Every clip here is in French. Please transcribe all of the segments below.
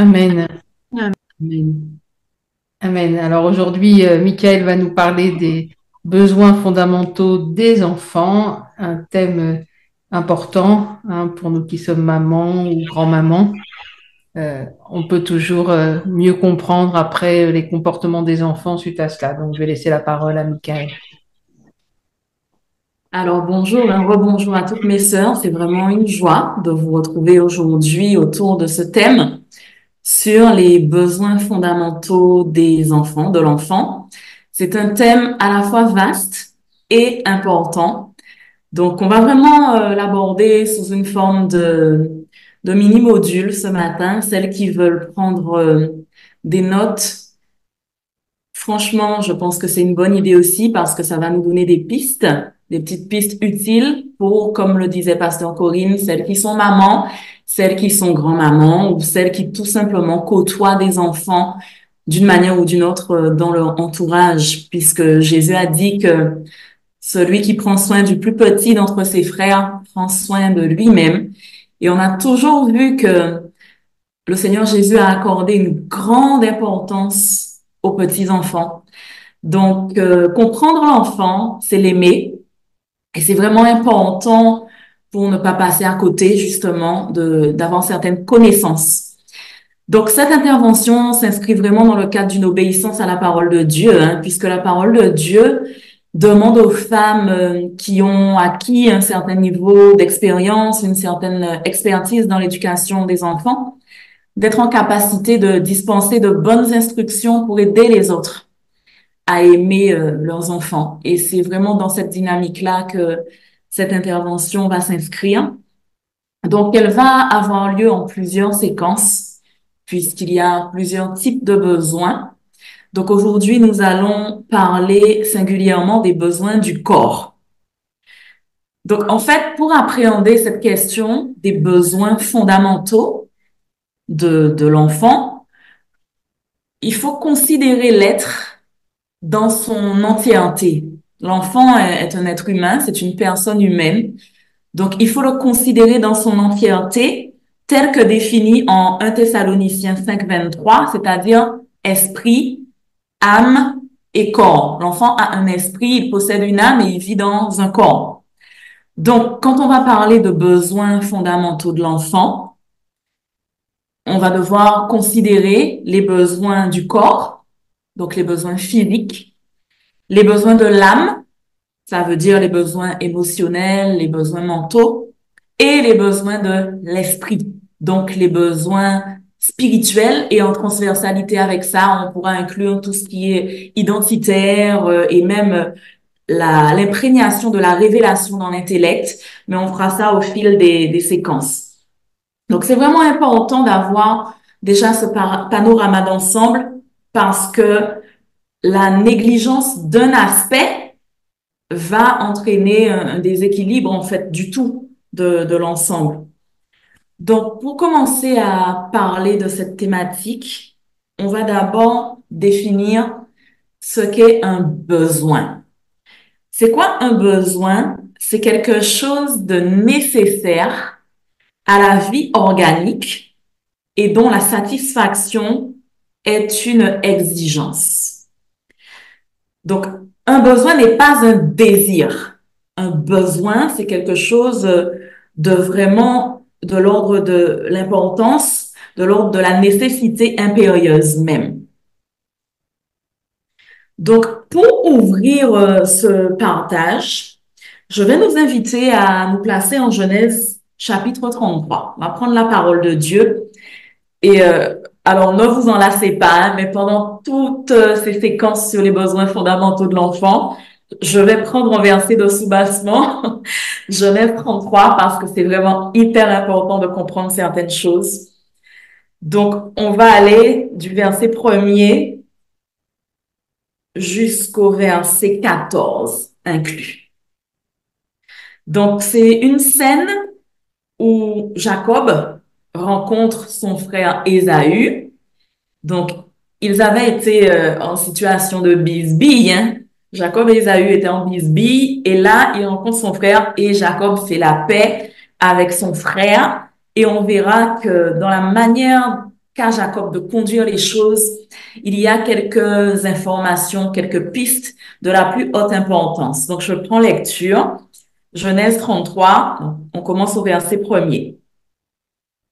Amen. Amen. Amen. Alors aujourd'hui, euh, Michael va nous parler des besoins fondamentaux des enfants, un thème euh, important hein, pour nous qui sommes mamans ou grand-mamans. Euh, on peut toujours mieux comprendre après les comportements des enfants suite à cela. Donc, je vais laisser la parole à Michael. Alors bonjour, un rebonjour à toutes mes sœurs. C'est vraiment une joie de vous retrouver aujourd'hui autour de ce thème sur les besoins fondamentaux des enfants, de l'enfant. C'est un thème à la fois vaste et important. Donc on va vraiment euh, l'aborder sous une forme de, de mini-module ce matin. Celles qui veulent prendre euh, des notes Franchement, je pense que c'est une bonne idée aussi parce que ça va nous donner des pistes des petites pistes utiles pour, comme le disait Pasteur Corinne, celles qui sont mamans, celles qui sont grand-mamans ou celles qui tout simplement côtoient des enfants d'une manière ou d'une autre euh, dans leur entourage, puisque Jésus a dit que celui qui prend soin du plus petit d'entre ses frères prend soin de lui-même. Et on a toujours vu que le Seigneur Jésus a accordé une grande importance aux petits enfants. Donc, euh, comprendre l'enfant, c'est l'aimer, et c'est vraiment important pour ne pas passer à côté, justement, d'avoir certaines connaissances. Donc, cette intervention s'inscrit vraiment dans le cadre d'une obéissance à la parole de Dieu, hein, puisque la parole de Dieu demande aux femmes euh, qui ont acquis un certain niveau d'expérience, une certaine expertise dans l'éducation des enfants, d'être en capacité de dispenser de bonnes instructions pour aider les autres à aimer euh, leurs enfants. Et c'est vraiment dans cette dynamique-là que cette intervention va s'inscrire. Donc, elle va avoir lieu en plusieurs séquences, puisqu'il y a plusieurs types de besoins. Donc, aujourd'hui, nous allons parler singulièrement des besoins du corps. Donc, en fait, pour appréhender cette question des besoins fondamentaux de, de l'enfant, il faut considérer l'être dans son entièreté. L'enfant est un être humain, c'est une personne humaine. Donc, il faut le considérer dans son entièreté, tel que défini en 1 Thessaloniciens 5, 23, c'est-à-dire esprit, âme et corps. L'enfant a un esprit, il possède une âme et il vit dans un corps. Donc, quand on va parler de besoins fondamentaux de l'enfant, on va devoir considérer les besoins du corps, donc les besoins physiques, les besoins de l'âme, ça veut dire les besoins émotionnels, les besoins mentaux, et les besoins de l'esprit, donc les besoins spirituels et en transversalité avec ça, on pourra inclure tout ce qui est identitaire euh, et même l'imprégnation de la révélation dans l'intellect, mais on fera ça au fil des, des séquences. Donc c'est vraiment important d'avoir déjà ce panorama d'ensemble parce que la négligence d'un aspect va entraîner un, déséquilibre en fait du tout de, de l'ensemble. Donc pour commencer à parler de cette thématique, on va d'abord définir ce qu'est un besoin. C'est quoi un besoin? C'est quelque chose de nécessaire à la vie organique et dont la satisfaction est une exigence. Donc, un besoin n'est pas un désir. Un besoin, c'est quelque chose de vraiment de l'ordre de l'importance, de l'ordre de la nécessité impérieuse même. Donc, pour ouvrir euh, ce partage, je vais nous inviter à nous placer en Genèse chapitre 33. On va prendre la parole de Dieu et euh, alors, ne vous en lassez pas, hein, mais pendant toutes euh, ces séquences sur les besoins fondamentaux de l'enfant, je vais prendre un verset de soubassement, Genèse 33, parce que c'est vraiment hyper important de comprendre certaines choses. Donc, on va aller du verset premier jusqu'au verset 14 inclus. Donc, c'est une scène où Jacob rencontre son frère Ésaü. Donc, ils avaient été euh, en situation de bisbille. Hein? Jacob et Ésaü étaient en bisbille. Et là, il rencontre son frère et Jacob fait la paix avec son frère. Et on verra que dans la manière qu'à Jacob de conduire les choses, il y a quelques informations, quelques pistes de la plus haute importance. Donc, je prends lecture. Genèse 33, on commence au verset premier.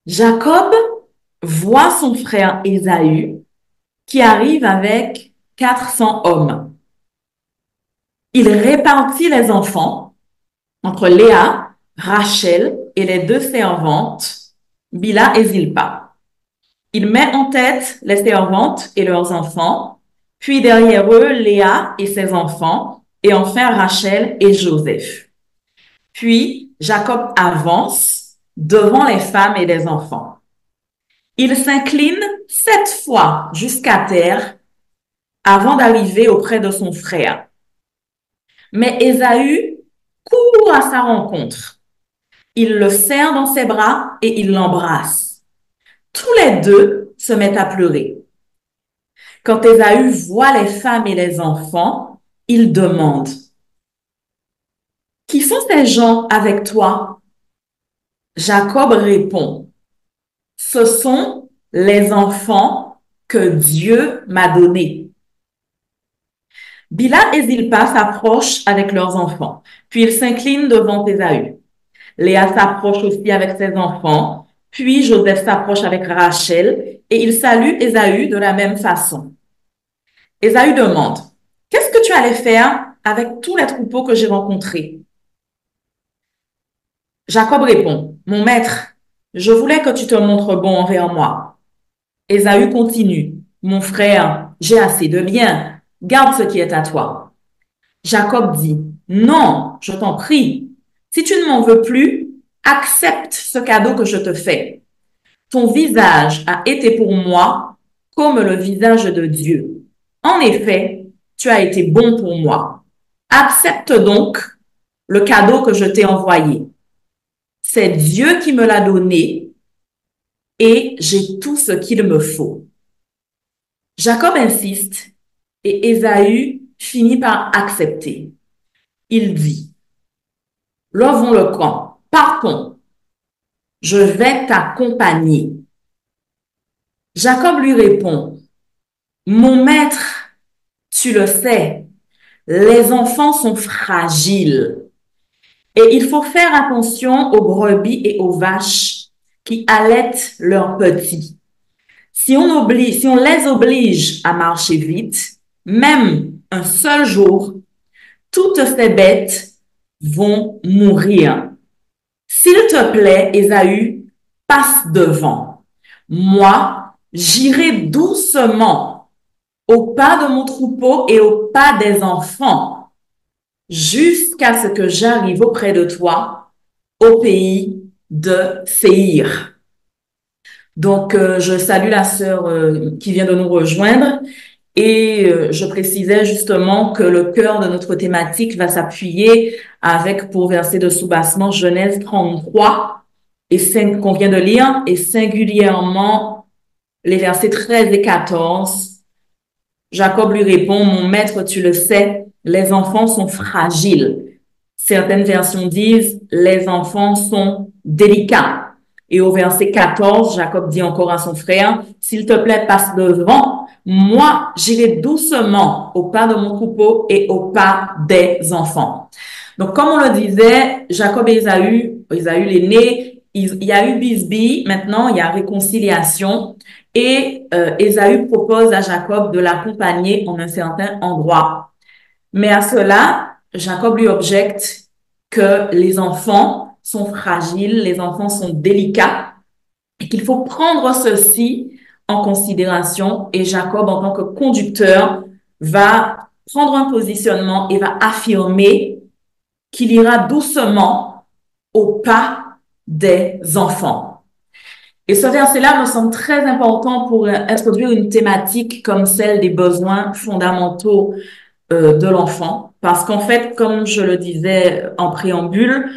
Jacob voit son frère Ésaü qui arrive avec 400 hommes. Il répartit les enfants entre Léa, Rachel et les deux servantes, Bila et Zilpa. Il met en tête les servantes et leurs enfants, puis derrière eux Léa et ses enfants, et enfin Rachel et Joseph. Puis Jacob avance devant les femmes et les enfants. Il s'incline sept fois jusqu'à terre avant d'arriver auprès de son frère. Mais Ésaü court à sa rencontre. Il le serre dans ses bras et il l'embrasse. Tous les deux se mettent à pleurer. Quand Ésaü voit les femmes et les enfants, il demande, Qui sont ces gens avec toi? Jacob répond, Ce sont les enfants que Dieu m'a donnés. Bila et Zilpa s'approchent avec leurs enfants, puis ils s'inclinent devant Ésaü. Léa s'approche aussi avec ses enfants, puis Joseph s'approche avec Rachel et il salue Ésaü de la même façon. Ésaü demande, Qu'est-ce que tu allais faire avec tous les troupeaux que j'ai rencontrés? Jacob répond, Mon maître, je voulais que tu te montres bon envers moi. Ésaü continue, Mon frère, j'ai assez de biens garde ce qui est à toi. Jacob dit, non, je t'en prie, si tu ne m'en veux plus, accepte ce cadeau que je te fais. Ton visage a été pour moi comme le visage de Dieu. En effet, tu as été bon pour moi. Accepte donc le cadeau que je t'ai envoyé. C'est Dieu qui me l'a donné et j'ai tout ce qu'il me faut. Jacob insiste et Ésaü finit par accepter. Il dit, Levons le camp, partons, je vais t'accompagner. Jacob lui répond, Mon maître, tu le sais, les enfants sont fragiles et il faut faire attention aux brebis et aux vaches qui allaitent leurs petits. Si on, oblige, si on les oblige à marcher vite, même un seul jour, toutes ces bêtes vont mourir. S'il te plaît, Ésaü, passe devant. Moi, j'irai doucement au pas de mon troupeau et au pas des enfants, jusqu'à ce que j'arrive auprès de toi, au pays de Séir. Donc, euh, je salue la sœur euh, qui vient de nous rejoindre et euh, je précisais justement que le cœur de notre thématique va s'appuyer avec pour verset de soubassement Genèse 33 et 5 qu'on vient de lire et singulièrement les versets 13 et 14. Jacob lui répond, mon maître, tu le sais, les enfants sont fragiles. Certaines versions disent, les enfants sont délicats. Et au verset 14, Jacob dit encore à son frère, s'il te plaît, passe devant moi, j'irai doucement au pas de mon troupeau et au pas des enfants. Donc, comme on le disait, Jacob et Esaü, Esaü l'aîné, il y a eu bisbille, maintenant il y a réconciliation et euh, Esaü propose à Jacob de l'accompagner en un certain endroit. Mais à cela, Jacob lui objecte que les enfants sont fragiles, les enfants sont délicats et qu'il faut prendre ceci en considération et Jacob, en tant que conducteur, va prendre un positionnement et va affirmer qu'il ira doucement au pas des enfants. Et ce verset-là me semble très important pour introduire une thématique comme celle des besoins fondamentaux euh, de l'enfant. Parce qu'en fait, comme je le disais en préambule,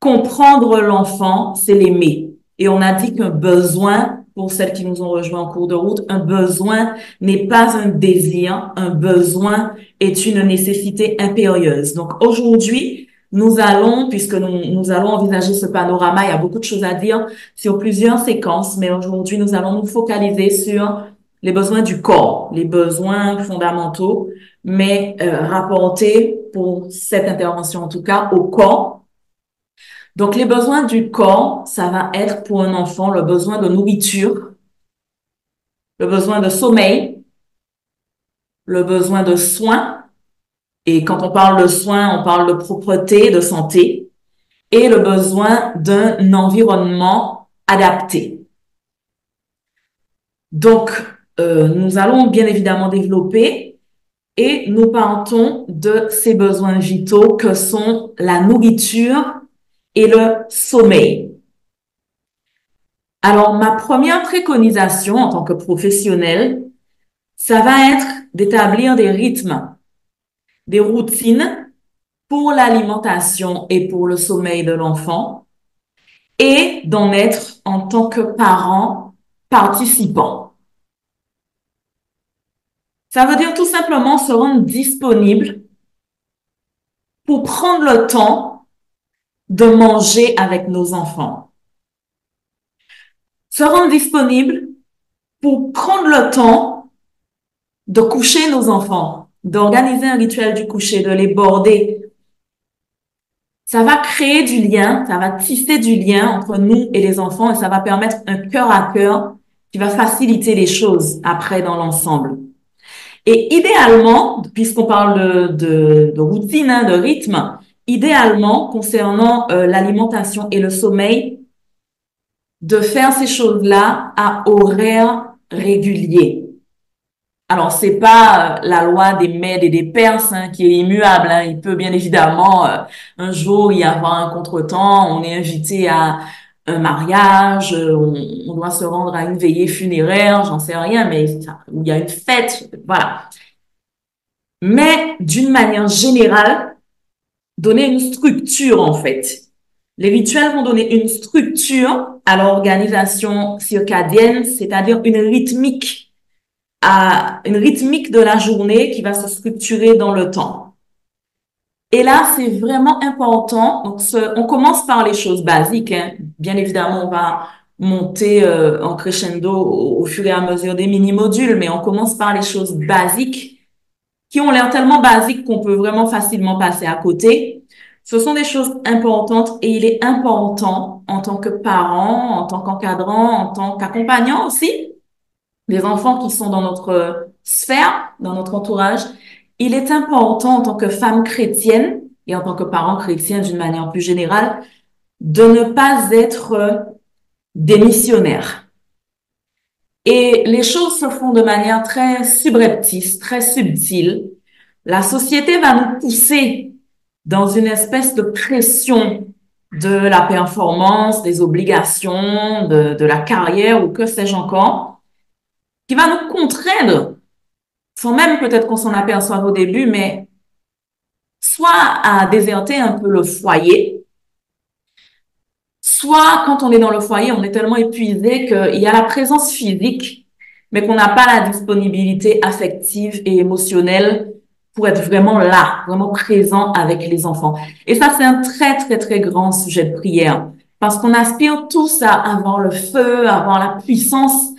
comprendre l'enfant, c'est l'aimer. Et on a dit qu'un besoin pour celles qui nous ont rejoints en cours de route, un besoin n'est pas un désir, un besoin est une nécessité impérieuse. Donc aujourd'hui, nous allons, puisque nous, nous allons envisager ce panorama, il y a beaucoup de choses à dire sur plusieurs séquences, mais aujourd'hui, nous allons nous focaliser sur les besoins du corps, les besoins fondamentaux, mais euh, rapportés pour cette intervention en tout cas au corps. Donc les besoins du corps, ça va être pour un enfant le besoin de nourriture, le besoin de sommeil, le besoin de soins, et quand on parle de soins, on parle de propreté, de santé, et le besoin d'un environnement adapté. Donc, euh, nous allons bien évidemment développer et nous partons de ces besoins vitaux que sont la nourriture et le sommeil. Alors, ma première préconisation en tant que professionnelle, ça va être d'établir des rythmes, des routines pour l'alimentation et pour le sommeil de l'enfant et d'en être en tant que parent participant. Ça veut dire tout simplement se rendre disponible pour prendre le temps de manger avec nos enfants. Se rendre disponible pour prendre le temps de coucher nos enfants, d'organiser un rituel du coucher, de les border. Ça va créer du lien, ça va tisser du lien entre nous et les enfants et ça va permettre un cœur à cœur qui va faciliter les choses après dans l'ensemble. Et idéalement, puisqu'on parle de, routine, hein, de rythme, idéalement, concernant euh, l'alimentation et le sommeil, de faire ces choses-là à horaires réguliers. Alors, c'est pas euh, la loi des Mèdes et des Perses hein, qui est immuable. Hein. Il peut bien évidemment euh, un jour y avoir un contretemps. On est invité à un mariage, euh, on, doit se rendre à une veillée funéraire, j'en sais rien, mais il y a une fête, voilà. Mais d'une manière générale, donner une structure en fait. Les rituels vont donner une structure à l'organisation circadienne, c'est-à-dire une rythmique, à une rythmique de la journée qui va se structurer dans le temps. Et là, c'est vraiment important. Donc, on commence par les choses basiques. Hein. Bien évidemment, on va monter euh, en crescendo au, fur et à mesure des mini-modules, mais on commence par les choses basiques qui ont l'air tellement basiques qu'on peut vraiment facilement passer à côté. Ce sont des choses importantes et il est important en tant que parent, en tant qu'encadrant, en tant qu'accompagnant aussi, les enfants qui sont dans notre sphère, dans notre entourage, il est important en tant que femme chrétienne et en tant que parent chrétien d'une manière plus générale de ne pas être euh, des missionnaires. Et les choses se font de manière très subreptice, très subtile. La société va nous pousser dans une espèce de pression de la performance, des obligations, de, de la carrière ou que sais-je encore, qui va nous contraindre sans même peut-être qu'on s'en aperçoive au début, mais soit à déserter un peu le foyer, soit quand on est dans le foyer, on est tellement épuisé qu'il y a la présence physique, mais qu'on n'a pas la disponibilité affective et émotionnelle pour être vraiment là, vraiment présent avec les enfants. Et ça, c'est un très, très, très grand sujet de prière parce qu'on aspire tous à avoir le feu, à avoir la puissance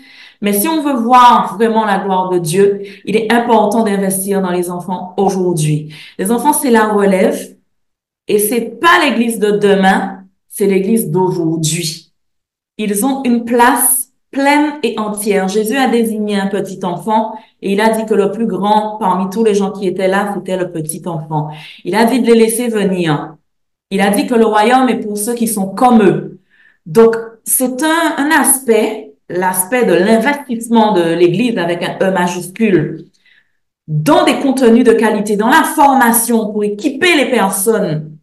mais si on veut voir vraiment la gloire de Dieu, il est important d'investir dans les enfants aujourd'hui. Les enfants, c'est la relève et c'est pas l'église de demain, c'est l'église d'aujourd'hui. Ils ont une place pleine et entière. Jésus a désigné un petit enfant et il a dit que le plus grand parmi tous les gens qui étaient là, c'était le petit enfant. Il a dit de les laisser venir. Il a dit que le royaume est pour ceux qui sont comme eux. Donc, c'est un, un aspect l'aspect de l'investissement de l'Église avec un E majuscule dans des contenus de qualité, dans la formation pour équiper les personnes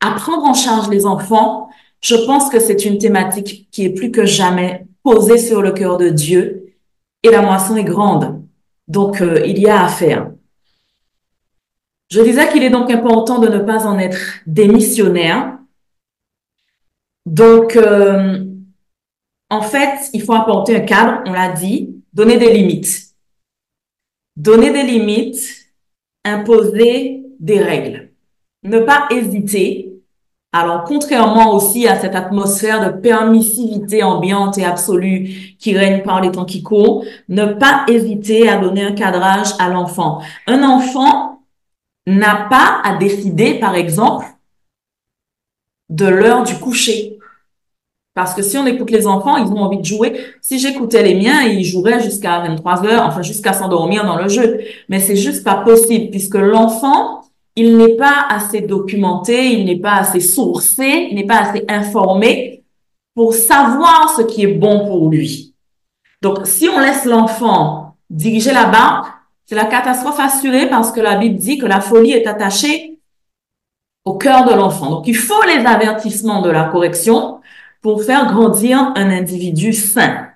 à prendre en charge les enfants, je pense que c'est une thématique qui est plus que jamais posée sur le cœur de Dieu et la moisson est grande. Donc, euh, il y a à faire. Je disais qu'il est donc important de ne pas en être des missionnaires. Donc, euh, en fait, il faut apporter un cadre, on l'a dit, donner des limites. Donner des limites, imposer des règles. ne pas hésiter. Alors, contrairement aussi à cette atmosphère de permissivité ambiante et absolue qui règne par les temps qui courent, ne pas hésiter à donner un cadrage à l'enfant. Un enfant n'a pas à décider, par exemple, de l'heure du coucher. Parce que si on écoute les enfants, ils ont envie de jouer. Si j'écoutais les miens, ils joueraient jusqu'à 23 heures, enfin jusqu'à s'endormir dans le jeu. Mais c'est juste pas possible puisque l'enfant, il n'est pas assez documenté, il n'est pas assez sourcé, il n'est pas assez informé pour savoir ce qui est bon pour lui. Donc, si on laisse l'enfant diriger la barque, c'est la catastrophe assurée parce que la Bible dit que la folie est attachée au cœur de l'enfant. Donc, il faut les avertissements de la correction pour faire grandir un individu sain.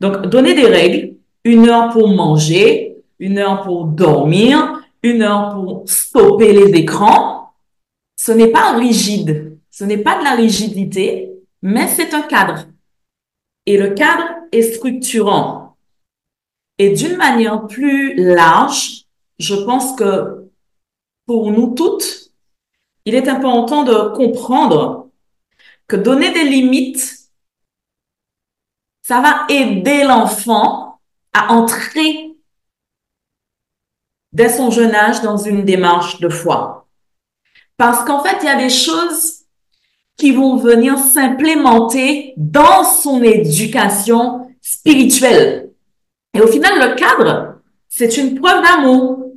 Donc, donner des règles, une heure pour manger, une heure pour dormir, une heure pour stopper les écrans, ce n'est pas rigide, ce n'est pas de la rigidité, mais c'est un cadre. Et le cadre est structurant. Et d'une manière plus large, je pense que pour nous toutes, il est important de comprendre que donner des limites, ça va aider l'enfant à entrer dès son jeune âge dans une démarche de foi. Parce qu'en fait, il y a des choses qui vont venir s'implémenter dans son éducation spirituelle. Et au final, le cadre, c'est une preuve d'amour.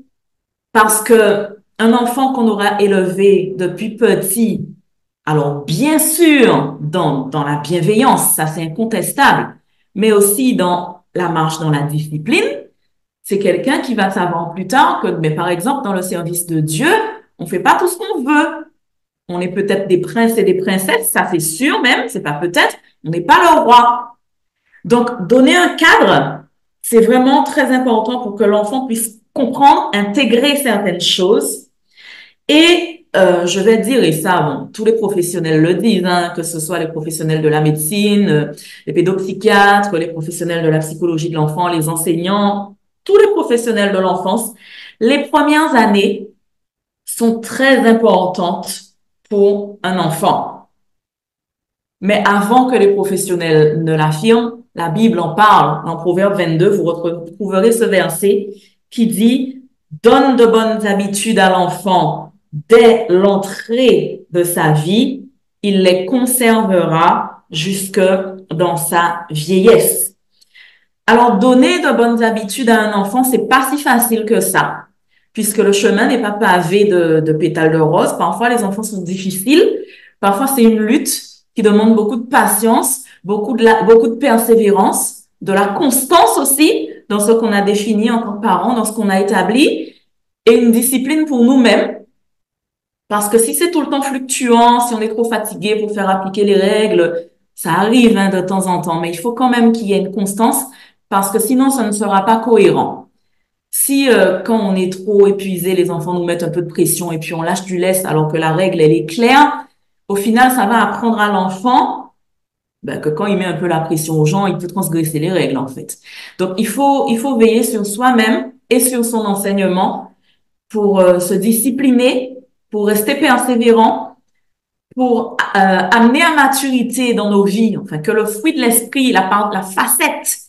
Parce que un enfant qu'on aura élevé depuis petit alors, bien sûr, dans, dans la bienveillance, ça c'est incontestable, mais aussi dans la marche dans la discipline, c'est quelqu'un qui va savoir plus tard que, mais par exemple, dans le service de Dieu, on fait pas tout ce qu'on veut. On est peut-être des princes et des princesses, ça c'est sûr même, c'est pas peut-être, on n'est pas le roi. Donc, donner un cadre, c'est vraiment très important pour que l'enfant puisse comprendre, intégrer certaines choses et euh, je vais dire, et ça, tous les professionnels le disent, hein, que ce soit les professionnels de la médecine, euh, les pédopsychiatres, les professionnels de la psychologie de l'enfant, les enseignants, tous les professionnels de l'enfance, les premières années sont très importantes pour un enfant. Mais avant que les professionnels ne l'affirment, la Bible en parle. Dans Proverbe 22, vous retrouverez ce verset qui dit, donne de bonnes habitudes à l'enfant dès l'entrée de sa vie, il les conservera jusque dans sa vieillesse. Alors, donner de bonnes habitudes à un enfant, c'est pas si facile que ça, puisque le chemin n'est pas pavé de, pétales de rose. Parfois, les enfants sont difficiles. Parfois, c'est une lutte qui demande beaucoup de patience, beaucoup de, beaucoup de persévérance, de la constance aussi dans ce qu'on a défini en tant que parents, dans ce qu'on a établi, et une discipline pour nous-mêmes parce que si c'est tout le temps fluctuant, si on est trop fatigué pour faire appliquer les règles, ça arrive hein, de temps en temps, mais il faut quand même qu'il y ait une constance parce que sinon, ça ne sera pas cohérent. Si euh, quand on est trop épuisé, les enfants nous mettent un peu de pression et puis on lâche du lest alors que la règle, elle est claire, au final, ça va apprendre à l'enfant ben, que quand il met un peu la pression aux gens, il peut transgresser les règles en fait. Donc il faut il faut veiller sur soi-même et sur son enseignement pour euh, se discipliner pour rester persévérant, pour euh, amener à maturité dans nos vies, enfin que le fruit de l'esprit, la, la facette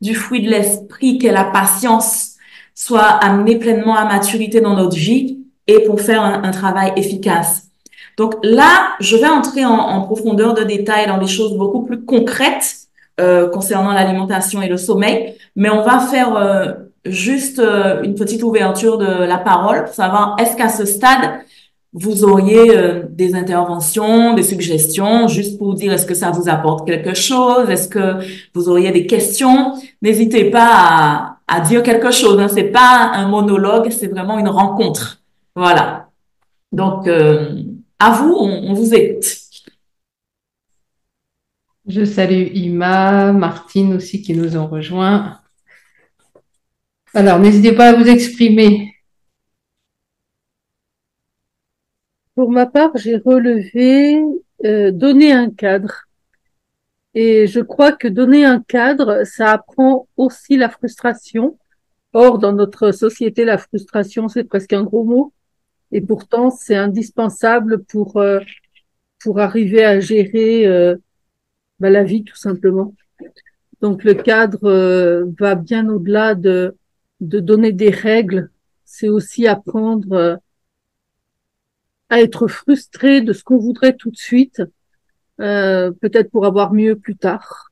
du fruit de l'esprit qu'est la patience, soit amenée pleinement à maturité dans notre vie et pour faire un, travail efficace. Donc là, je vais entrer en, profondeur de détails dans des choses beaucoup plus concrètes euh, concernant l'alimentation et le sommeil, mais on va faire euh, juste une petite ouverture de la parole savoir est-ce qu'à ce stade, vous auriez euh, des interventions, des suggestions, juste pour dire est-ce que ça vous apporte quelque chose, est-ce que vous auriez des questions? N'hésitez pas à, à, dire quelque chose. Hein. C'est pas un monologue, c'est vraiment une rencontre. Voilà. Donc, euh, à vous, on, on, vous écoute. Je salue Ima, Martine aussi qui nous ont rejoints. Alors, n'hésitez pas à vous exprimer. Pour ma part, j'ai relevé euh, donner un cadre. Et je crois que donner un cadre, ça apprend aussi la frustration. Or, dans notre société, la frustration, c'est presque un gros mot. Et pourtant, c'est indispensable pour, euh, pour arriver à gérer euh, bah, la vie, tout simplement. Donc, le cadre euh, va bien au-delà de, de donner des règles. C'est aussi apprendre à être frustré de ce qu'on voudrait tout de suite, peut-être pour avoir mieux plus tard.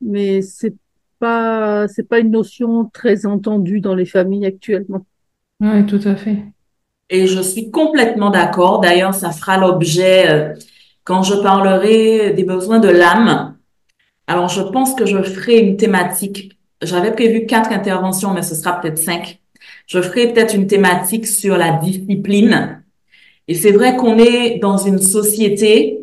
Mais c'est pas, c'est pas une notion très entendue dans les familles actuellement. Oui, tout à fait. Et je suis complètement d'accord. D'ailleurs, ça fera l'objet euh, quand je parlerai des besoins de l'âme. Alors, je pense que je ferai une thématique. J'avais prévu quatre interventions, mais ce sera peut-être cinq. Je ferai peut-être une thématique sur la discipline. Et c'est vrai qu'on est dans une société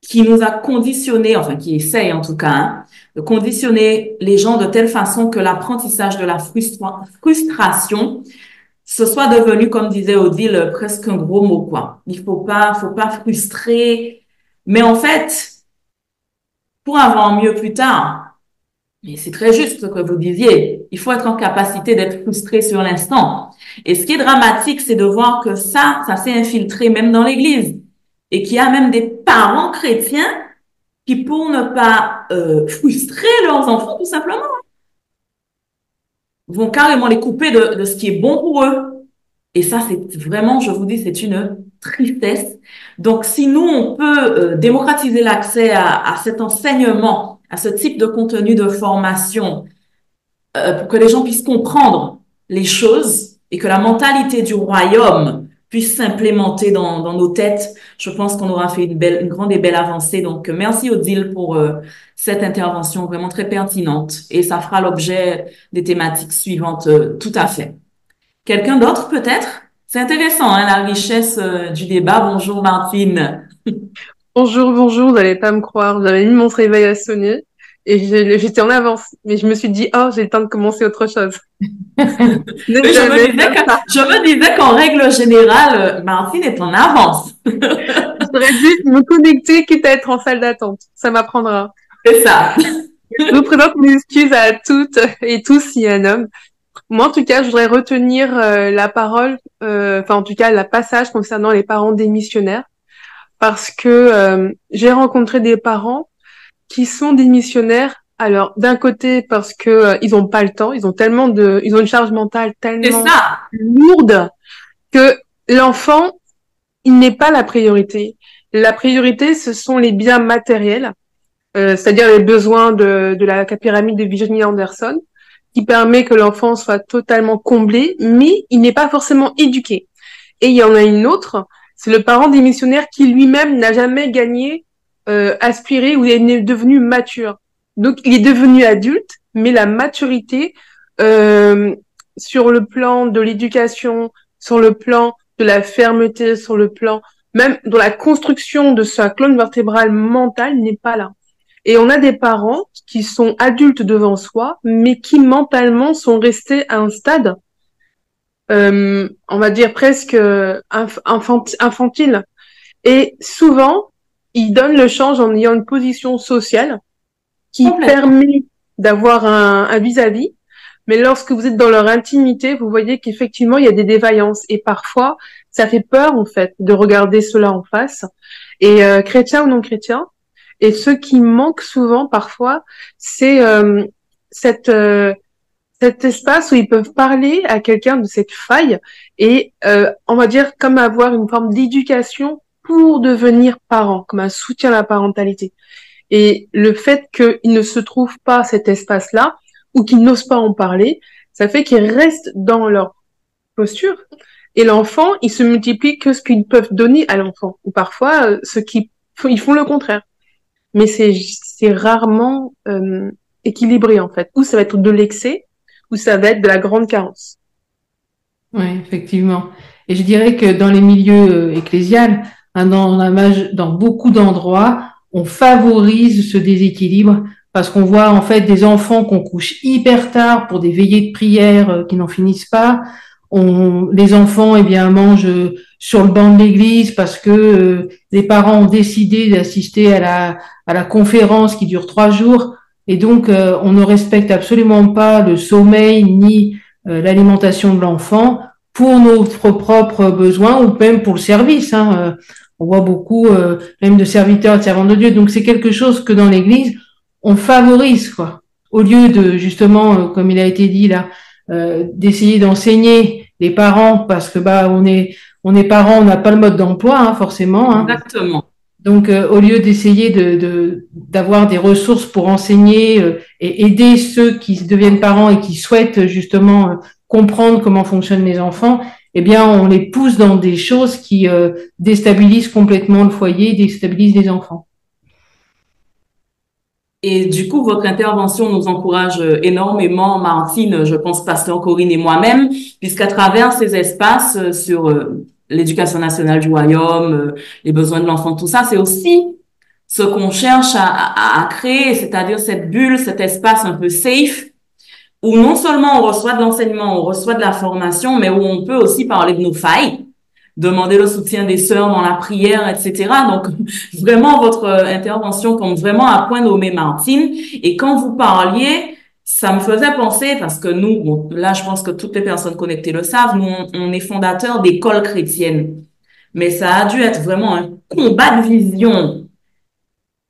qui nous a conditionné, enfin qui essaye en tout cas, hein, de conditionner les gens de telle façon que l'apprentissage de la frustration ce soit devenu, comme disait Odile, presque un gros mot, quoi. Il faut pas, faut pas frustrer. Mais en fait, pour avoir mieux plus tard, mais c'est très juste ce que vous disiez, il faut être en capacité d'être frustré sur l'instant. Et ce qui est dramatique, c'est de voir que ça, ça s'est infiltré même dans l'église. Et qu'il y a même des parents chrétiens qui, pour ne pas euh, frustrer leurs enfants, tout simplement, vont carrément les couper de, de ce qui est bon pour eux. Et ça, c'est vraiment, je vous dis, c'est une tristesse. Donc, si nous, on peut euh, démocratiser l'accès à, à, cet enseignement, à ce type de contenu de formation, euh, pour que les gens puissent comprendre les choses et que la mentalité du royaume puisse s'implémenter dans, nos têtes, je pense qu'on aura fait une, belle, une grande et belle avancée. Donc, merci Odile pour euh, cette intervention vraiment très pertinente et ça fera l'objet des thématiques suivantes euh, tout à fait. Quelqu'un d'autre peut-être? C'est intéressant, hein, la richesse euh, du débat. Bonjour Martine. bonjour, bonjour, vous n'allez pas me croire, j'avais mis mon réveil à sonner et j'étais en avance, mais je me suis dit, oh, j'ai le temps de commencer autre chose. je, me disais qu'en règle générale, Martine est en avance. J'aurais dû me connecter quitte à être en salle d'attente. Ça m'apprendra. C'est ça. je vous présente mes excuses à toutes et tous s'il y a un homme. Moi, en tout cas, je voudrais retenir euh, la parole, euh, enfin, en tout cas, la passage concernant les parents démissionnaires, parce que euh, j'ai rencontré des parents qui sont démissionnaires. Alors d'un côté parce que euh, ils ont pas le temps, ils ont tellement de, ils ont une charge mentale tellement lourde que l'enfant il n'est pas la priorité. La priorité ce sont les biens matériels, euh, c'est-à-dire les besoins de, de la pyramide de Virginie Anderson, qui permet que l'enfant soit totalement comblé, mais il n'est pas forcément éduqué. Et il y en a une autre, c'est le parent démissionnaire qui lui-même n'a jamais gagné euh, aspiré ou est devenu mature. Donc il est devenu adulte, mais la maturité euh, sur le plan de l'éducation, sur le plan de la fermeté, sur le plan même dans la construction de sa colonne vertébrale mentale n'est pas là. Et on a des parents qui sont adultes devant soi, mais qui mentalement sont restés à un stade, euh, on va dire presque infantile. Et souvent, ils donnent le change en ayant une position sociale qui permet d'avoir un vis-à-vis. Mais lorsque vous êtes dans leur intimité, vous voyez qu'effectivement, il y a des défaillances. Et parfois, ça fait peur, en fait, de regarder cela en face. Et euh, chrétien ou non chrétien. Et ce qui manque souvent, parfois, c'est euh, cette, euh, cet espace où ils peuvent parler à quelqu'un de cette faille et, euh, on va dire, comme avoir une forme d'éducation pour devenir parent, comme un soutien à la parentalité. Et le fait qu'ils ne se trouvent pas cet espace-là, ou qu'ils n'osent pas en parler, ça fait qu'ils restent dans leur posture. Et l'enfant, il se multiplie que ce qu'ils peuvent donner à l'enfant. Ou parfois, euh, ce qui ils font le contraire. Mais c'est, c'est rarement euh, équilibré, en fait. Ou ça va être de l'excès, ou ça va être de la grande carence. Oui, effectivement. Et je dirais que dans les milieux euh, ecclésiales, dans, dans beaucoup d'endroits, on favorise ce déséquilibre parce qu'on voit en fait des enfants qu'on couche hyper tard pour des veillées de prière euh, qui n'en finissent pas. Les enfants, eh bien, mangent sur le banc de l'église parce que euh, les parents ont décidé d'assister à la conférence qui dure trois jours. Et donc, euh, on ne respecte absolument pas le sommeil ni l'alimentation de l'enfant. pour notre propres besoins ou même pour le service. Hein. Euh, on voit beaucoup euh, même de serviteurs, de servants de Dieu. Donc c'est quelque chose que dans l'Église on favorise quoi. Au lieu de justement, euh, comme il a été dit là, d'essayer d'enseigner les parents parce que bah on est on est parents, on n'a pas le mode d'emploi hein, forcément. Hein. Exactement. Donc, au lieu d'essayer de d'avoir des ressources pour enseigner et aider ceux qui deviennent parents et qui souhaitent justement comprendre comment fonctionnent les enfants, eh bien, on les pousse dans des choses qui euh, déstabilisent complètement le foyer, déstabilisent les enfants. Et du coup, votre intervention nous encourage euh, énormément, Martine, je pense, Pasteur Corinne et moi-même, puisqu'à travers ces espaces euh, sur l'éducation nationale du royaume, les besoins de l'enfant, tout ça, c'est aussi ce qu'on cherche à, à créer, c'est-à-dire cette bulle, cet espace un peu safe où non seulement on reçoit de l'enseignement, on reçoit de la formation, mais où on peut aussi parler de nos failles, demander le soutien des sœurs dans la prière, etc. Donc, vraiment, votre euh, intervention comme vraiment à point nommé Martine. Et quand vous parliez, ça me faisait penser, parce que nous, là, je pense que toutes les personnes connectées le savent, nous, on, on est fondateurs d'écoles chrétiennes. Mais ça a dû être vraiment un combat de vision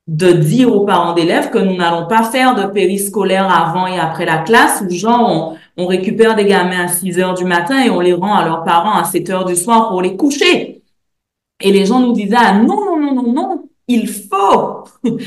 de dire aux parents d'élèves que nous n'allons pas faire de périscolaire avant et après la classe où genre on, récupère des gamins à 6 heures du matin et on les rend à leurs parents à 7 heures du soir pour les coucher. Et les gens nous disaient ah, non, non, non, non, non, il faut.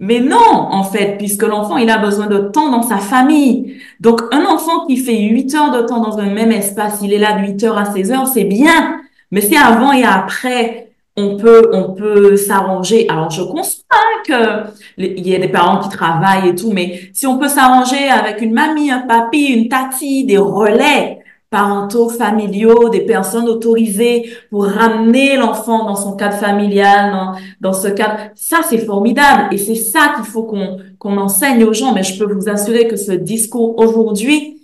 Mais non, en fait, puisque l'enfant, il a besoin de temps dans sa famille. Donc, un enfant qui fait 8 heures de temps dans un même espace, il est là de 8 heures à 16 heures, c'est bien. Mais c'est avant et après on peut on peut s'arranger. Alors je conçois que il y a des parents qui travaillent et tout, mais si on peut s'arranger avec une mamie, un papy, une tati, des relais parentaux, familiaux, des personnes autorisées pour ramener l'enfant dans son cadre familial, dans, dans ce cadre, ça c'est formidable et c'est ça qu'il faut qu'on qu'on enseigne aux gens. Mais je peux vous assurer que ce discours aujourd'hui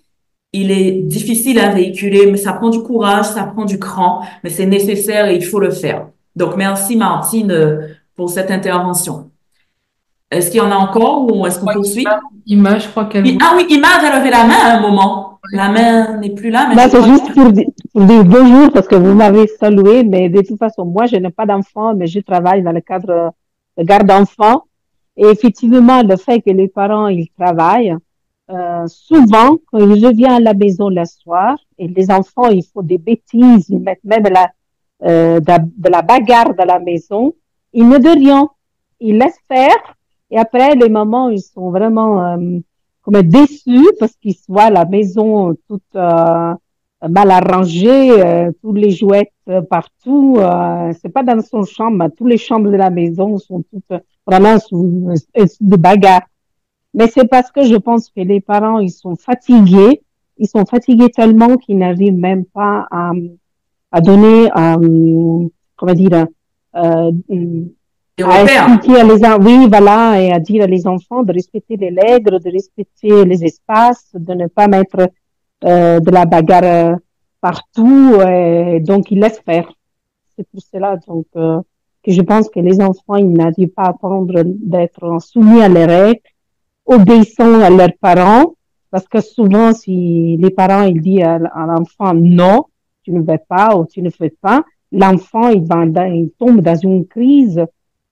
il est difficile à véhiculer, mais ça prend du courage, ça prend du cran, mais c'est nécessaire et il faut le faire. Donc, merci Martine euh, pour cette intervention. Est-ce qu'il y en a encore ou est-ce qu'on poursuit? Ima, je crois qu'elle. Ah oui, Ima a levé la main à un moment. La main n'est plus là. Mais c'est juste pour dire, bonjour parce que vous m'avez salué, mais de toute façon, moi, je n'ai pas d'enfant, mais je travaille dans le cadre de garde d'enfants. Et effectivement, le fait que les parents, ils travaillent, euh, souvent, quand ils reviennent à la maison le soir, et les enfants, ils font des bêtises, ils mettent même la, euh, de, la bagarre de la maison, ils ne de rien. Ils laissent faire et après, les mamans, ils sont vraiment euh, comme déçus parce qu'ils voient la maison toute euh, mal arrangée, euh, tous les jouets partout. c'est pas dans son chambre, tous les chambres de la maison sont toutes vraiment sous, de bagarre. Mais c'est parce que je pense que les parents, ils sont fatigués. Ils sont fatigués tellement qu'ils n'arrivent même pas à, à donner, euh, comment dire, euh, à les oui, voilà, et à dire à les enfants de respecter les règles, de respecter les espaces, de ne pas mettre euh, de la bagarre partout. Et donc, ils laissent faire. C'est pour cela donc euh, que je pense que les enfants, ils n'arrivent pas à attendre d'être soumis à les règles, obéissant à leurs parents, parce que souvent, si les parents ils disent à l'enfant non, tu ne veux pas ou tu ne fais pas, l'enfant il, il tombe dans une crise euh,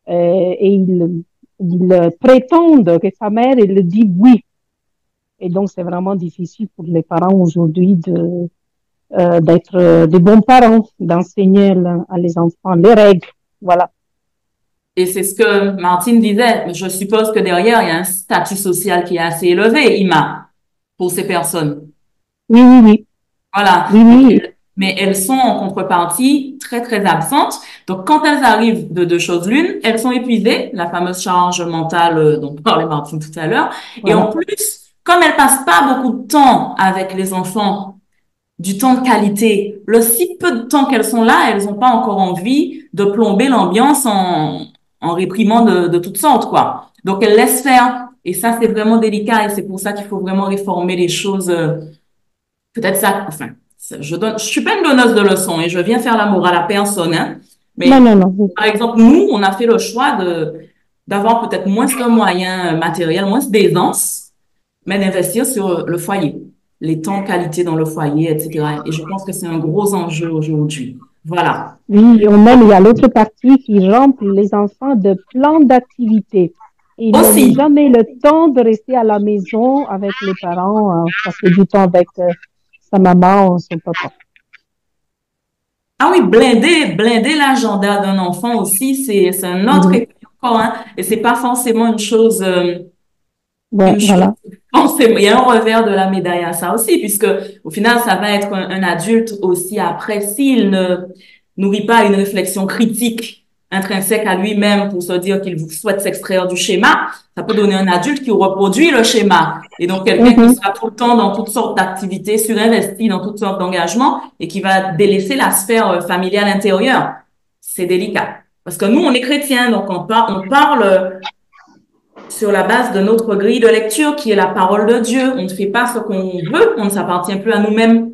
et il, il prétend que sa mère il dit oui. Et donc c'est vraiment difficile pour les parents aujourd'hui de euh, d'être des bons parents, d'enseigner à les enfants les règles. Voilà. Et c'est ce que Martine disait. Je suppose que derrière, il y a un statut social qui est assez élevé, Ima, pour ces personnes. Oui, oui, oui. Voilà. Oui, oui mais elles sont en contrepartie très, très absentes. Donc, quand elles arrivent de deux choses l'une, elles sont épuisées, la fameuse charge mentale euh, dont parlait Martine tout à l'heure. Et en plus, comme elles passent pas beaucoup de temps avec les enfants, du temps de qualité, le si peu de temps qu'elles sont là, elles n'ont pas encore envie de plomber l'ambiance en, en réprimant de, de toutes sortes, quoi. Donc, elles laissent faire. Et ça, c'est vraiment délicat et c'est pour ça qu'il faut vraiment réformer les choses. Euh, peut-être ça, enfin, je donne, je suis pas une donneuse de leçons et je viens faire l'amour à la personne, hein. Mais non, non, non. par exemple, nous, on a fait le choix de d'avoir peut-être moins de moyens matériels, moins d'aisance, mais d'investir sur le foyer. les temps qualité dans le foyer, etc. Et je pense que c'est un gros enjeu aujourd'hui. Voilà. Oui, on même, il y a l'autre partie qui remplit les enfants de plans d'activité. Ils n'ont jamais le temps de rester à la maison avec les parents, passer du temps avec euh, sa maman ou son papa. Ah oui, blinder, blinder l'agenda d'un enfant aussi, c'est un autre mm hein, et c'est pas forcément une chose. Euh, voilà. il y a un revers de la médaille à ça aussi, puisque au final, ça va être un, un adulte aussi après s'il ne nourrit pas une réflexion critique intrinsèque à lui-même pour se dire qu'il souhaite s'extraire du schéma, ça peut donner un adulte qui reproduit le schéma. Et donc, quelqu'un qui mhm. sera tout le temps dans toutes sortes d'activités, surinvesti dans toutes sortes d'engagements et qui va délaisser la sphère euh, familiale intérieure. C'est délicat. Parce que nous, on est chrétiens, donc on, on parle sur la base de notre grille de lecture qui est la parole de Dieu. On ne fait pas ce qu'on veut, on ne s'appartient plus à nous-mêmes.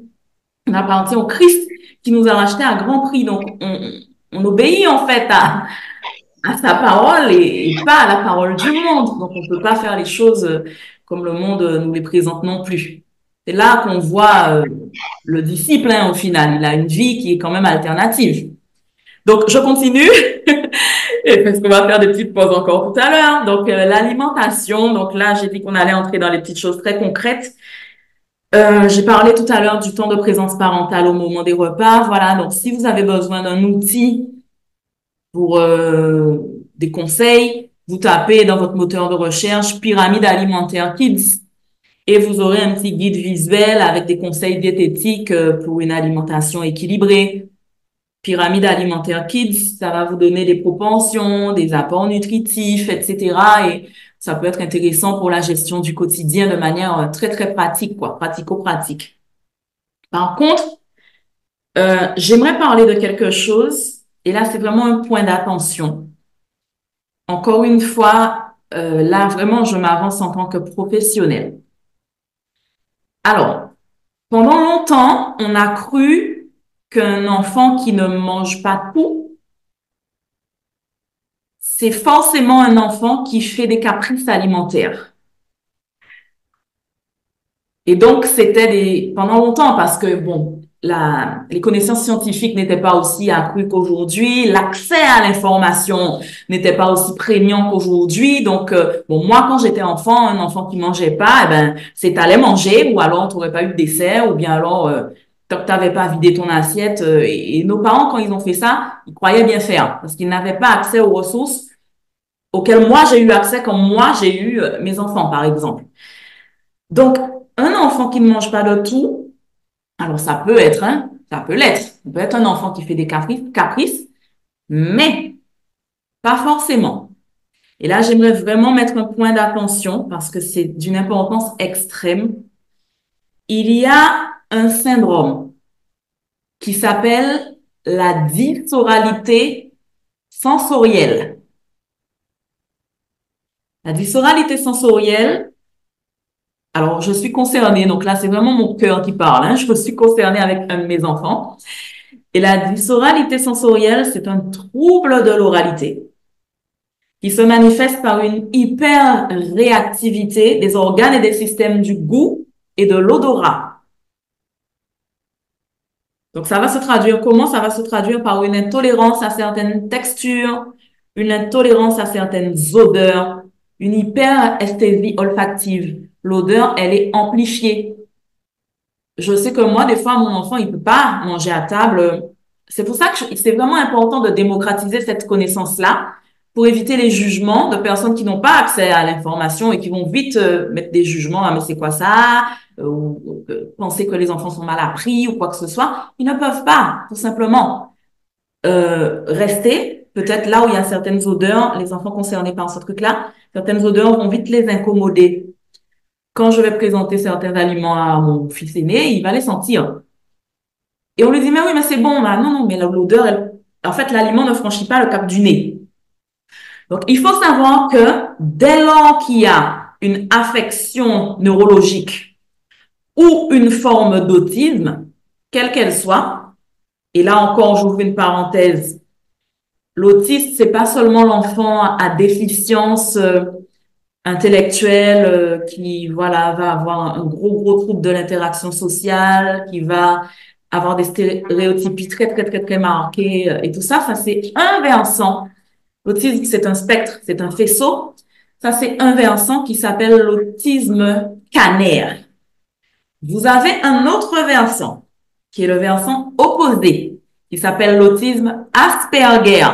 On appartient au Christ qui nous a racheté à grand prix. Donc, on, on obéit en fait à, à sa parole et, pas à la parole du monde. Donc, on peut pas faire les choses comme le monde nous les présente non plus. C'est là qu'on voit euh, le disciple, hein, au final. Il a une vie qui est quand même alternative. Donc, je continue, parce qu'on va faire des petites pauses encore tout à l'heure. Donc, euh, l'alimentation. Donc là, j'ai dit qu'on allait entrer dans les petites choses très concrètes. Euh, j'ai parlé tout à l'heure du temps de présence parentale au moment des repas. Voilà, donc si vous avez besoin d'un outil pour euh, des conseils, vous tapez dans votre moteur de recherche pyramide alimentaire kids et vous aurez un petit guide visuel avec des conseils diététiques euh, pour une alimentation équilibrée. Pyramide alimentaire kids, ça va vous donner des propensions, des apports nutritifs, etc. Et ça peut être intéressant pour la gestion du quotidien de manière euh, très, très pratique, quoi, pratico-pratique. Par contre, euh, j'aimerais parler de quelque chose, et là, c'est vraiment un point d'attention. Encore une fois, euh, là, vraiment, je m'avance en tant que professionnel. Alors, pendant longtemps, on a cru qu'un enfant qui ne mange pas tout c'est forcément un enfant qui fait des caprices alimentaires. Et donc, c'était des, pendant longtemps, parce que, bon, la, les connaissances scientifiques n'étaient pas aussi accrues qu'aujourd'hui, l'accès à l'information n'était pas aussi prégnant qu'aujourd'hui. Donc, euh, bon, moi, quand j'étais enfant, un enfant qui mangeait pas, eh ben, c'est allait manger, ou alors tu n'aurais pas eu de dessert, ou bien alors, euh, tu n'avais pas vidé ton assiette. Euh, et, nos parents, quand ils ont fait ça, ils croyaient bien faire, parce qu'ils n'avaient pas accès aux ressources auquel moi j'ai eu accès quand moi j'ai eu euh, mes enfants, par exemple. Donc, un enfant qui ne mange pas de tout, alors ça peut être, hein, ça peut l'être. Ça peut être un enfant qui fait des caprices, mais pas forcément. Et là, j'aimerais vraiment mettre un point d'attention parce que c'est d'une importance extrême. Il y a un syndrome qui s'appelle la dysoralité sensorielle. La viscéralité sensorielle, alors je suis concernée, donc là c'est vraiment mon cœur qui parle, hein. je suis concernée avec un de mes enfants. Et la viscéralité sensorielle, c'est un trouble de l'oralité qui se manifeste par une hyper-réactivité des organes et des systèmes du goût et de l'odorat. Donc ça va se traduire comment Ça va se traduire? Par une intolérance à certaines textures, une intolérance à certaines odeurs, une hyperesthésie olfactive. L'odeur, elle est amplifiée. Je sais que moi, des fois, mon enfant, il peut pas manger à table. C'est pour ça que c'est vraiment important de démocratiser cette connaissance-là pour éviter les jugements de personnes qui n'ont pas accès à l'information et qui vont vite euh, mettre des jugements. Ah, mais c'est quoi ça? Euh, ou euh, penser que les enfants sont mal appris ou quoi que ce soit. Ils ne peuvent pas, tout simplement, rester peut-être là où il y a certaines odeurs, les enfants concernés par ce truc-là, certaines odeurs vont vite les incommoder. Quand je vais présenter certains aliments à mon fils aîné, il va les sentir. Et on lui dit, mais oui, mais c'est bon. Bah, non, non, mais l'odeur, en fait, l'aliment ne franchit pas le cap du nez. Donc, il faut savoir que dès lors qu'il y a une affection neurologique ou une forme d'autisme, quelle qu'elle soit, et là encore, j'ouvre une parenthèse, L'autisme, c'est pas seulement l'enfant à déficience euh, intellectuel euh, qui voilà va avoir un gros gros trouble de l'interaction sociale, qui va avoir des stéréotypes très très très très marqués euh, et tout ça, ça c'est un versant. L'autisme c'est un spectre, c'est un faisceau. Ça c'est un versant qui s'appelle l'autisme canaire. Vous avez un autre versant qui est le versant opposé qui s'appelle l'autisme Asperger.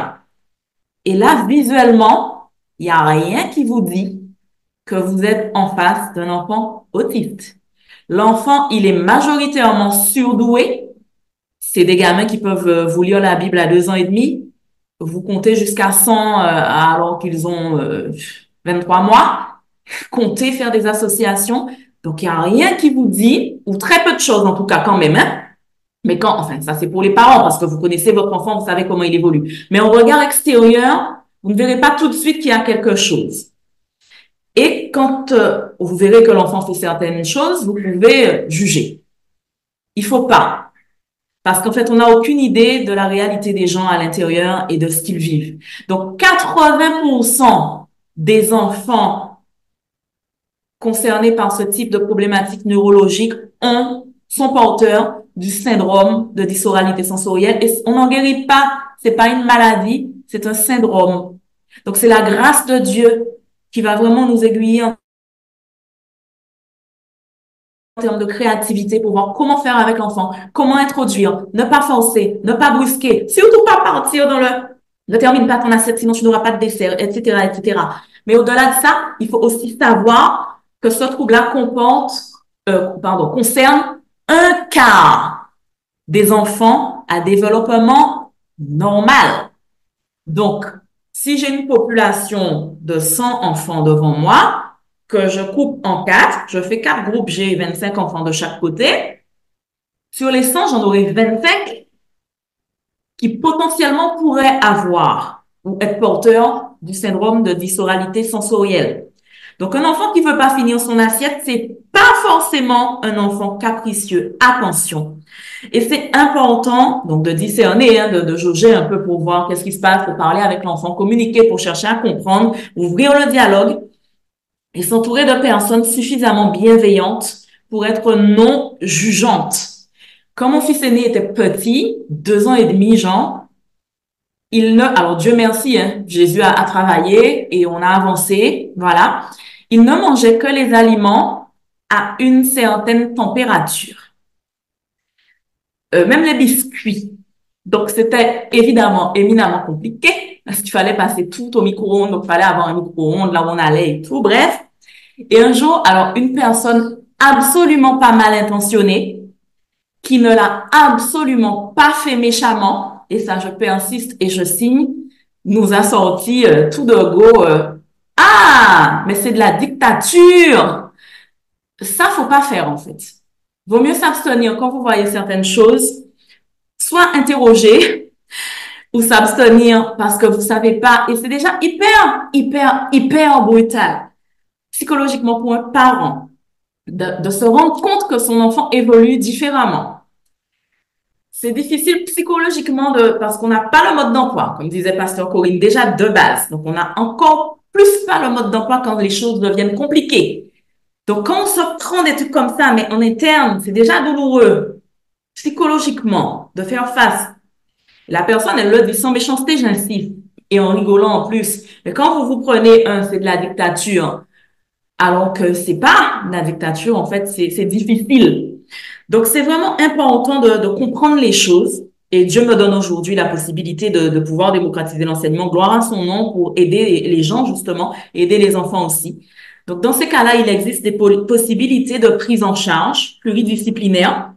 Et là visuellement, il y a rien qui vous dit que vous êtes en face d'un enfant autiste. L'enfant, il est majoritairement surdoué. C'est des gamins qui peuvent euh, vous lire la Bible à deux ans et demi. Vous comptez jusqu'à 100 euh, alors qu'ils ont 23 euh, mois. Comptez faire des associations. Donc, il n'y a rien qui vous dit, ou très peu de choses en tout cas quand même, hein. Mais quand, enfin, ça c'est pour les parents parce que vous connaissez votre enfant, vous savez comment il évolue. Mais au regard extérieur, vous ne verrez pas tout de suite qu'il y a quelque chose. Et quand euh, vous verrez que l'enfant fait certaines choses, vous pouvez euh, juger. Il faut pas. Parce qu'en fait, on n'a aucune idée de la réalité des gens à l'intérieur et de ce qu'ils vivent. Donc, 80% des enfants concernés par ce type de problématique neurologique ont, sont porteurs du syndrome de dysoralité sensorielle et on n'en guérit pas. C'est pas une maladie, c'est un syndrome. Donc, c'est la grâce de Dieu qui va vraiment nous aiguiller en termes de créativité pour voir comment faire avec l'enfant, comment introduire, ne pas forcer, ne pas brusquer, surtout pas partir dans le ne termine pas ton assiette sinon tu n'auras pas de dessert, etc., etc. Mais au-delà de ça, il faut aussi savoir que ce trouble-là comporte, euh, pardon, concerne un quart des enfants à développement normal. Donc, si j'ai une population de 100 enfants devant moi, que je coupe en quatre, je fais quatre groupes, j'ai 25 enfants de chaque côté. Sur les 100, j'en aurai 25 qui potentiellement pourraient avoir ou être porteurs du syndrome de dysoralité sensorielle. Donc, un enfant qui veut pas finir son assiette, c'est pas forcément un enfant capricieux. Attention. Et c'est important, donc, de discerner, hein, de, de jauger un peu pour voir qu'est-ce qui se passe, pour parler avec l'enfant, communiquer pour chercher à comprendre, ouvrir le dialogue et s'entourer de personnes suffisamment bienveillantes pour être non jugeantes. Quand mon fils aîné était petit, deux ans et demi, genre, il ne, alors Dieu merci, hein, Jésus a, a travaillé et on a avancé, voilà. Il ne mangeait que les aliments à une certaine température. Euh, même les biscuits. Donc, c'était évidemment éminemment compliqué parce qu'il fallait passer tout au micro-ondes, donc il fallait avoir un micro-ondes là où on allait et tout. Bref. Et un jour, alors, une personne absolument pas mal intentionnée, qui ne l'a absolument pas fait méchamment, et ça, je persiste et je signe, nous a sorti euh, tout de go, euh, ah, mais c'est de la dictature. Ça, faut pas faire, en fait. Vaut mieux s'abstenir quand vous voyez certaines choses, soit interroger ou s'abstenir parce que vous savez pas. Et c'est déjà hyper, hyper, hyper brutal psychologiquement pour un parent de, se rendre compte que son enfant évolue différemment. C'est difficile psychologiquement de, parce qu'on n'a pas le mode d'emploi, comme disait Pasteur Corinne, déjà de base. Donc, on a encore plus pas le mode d'emploi quand les choses deviennent compliquées. Donc, quand on prend des trucs comme ça, mais en interne, c'est déjà douloureux, psychologiquement, de faire face. La personne, elle le dit sans méchanceté, j'insiste, et en rigolant en plus. Mais quand vous vous prenez un, c'est de la dictature, alors que c'est pas la dictature, en fait, c'est difficile. Donc, c'est vraiment important de, de comprendre les choses et Dieu me donne aujourd'hui la possibilité de, de pouvoir démocratiser l'enseignement. Gloire à son nom pour aider les gens, justement, aider les enfants aussi. Donc, dans ces cas-là, il existe des possibilités de prise en charge pluridisciplinaire.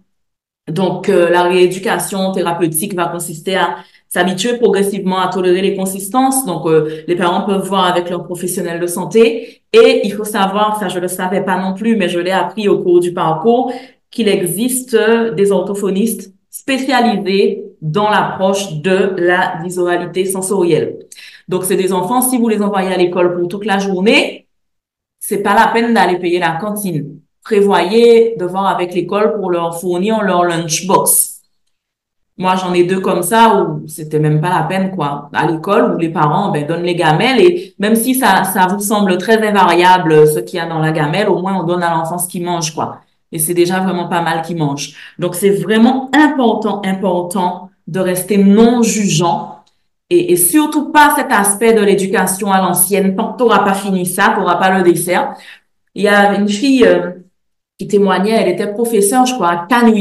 Donc, euh, la rééducation thérapeutique va consister à s'habituer progressivement à tolérer les consistances. Donc, euh, les parents peuvent voir avec leurs professionnels de santé. Et il faut savoir, ça je le savais pas non plus, mais je l'ai appris au cours du parcours, qu'il existe des orthophonistes spécialisés dans l'approche de la visualité sensorielle. Donc, c'est des enfants, si vous les envoyez à l'école pour toute la journée, c'est pas la peine d'aller payer la cantine. Prévoyez de voir avec l'école pour leur fournir leur lunchbox. Moi, j'en ai deux comme ça où c'était même pas la peine, quoi. À l'école, où les parents, ben, donnent les gamelles et même si ça, ça vous semble très invariable, ce qu'il y a dans la gamelle, au moins on donne à l'enfant ce qu'il mange, quoi. Et c'est déjà vraiment pas mal qu'il mange. Donc, c'est vraiment important, important de rester non jugeant et, surtout pas cet aspect de l'éducation à l'ancienne. Tant que pas fini ça, t'auras pas le dessert. Il y a une fille, euh, qui témoignait, elle était professeure, je crois, à Cannes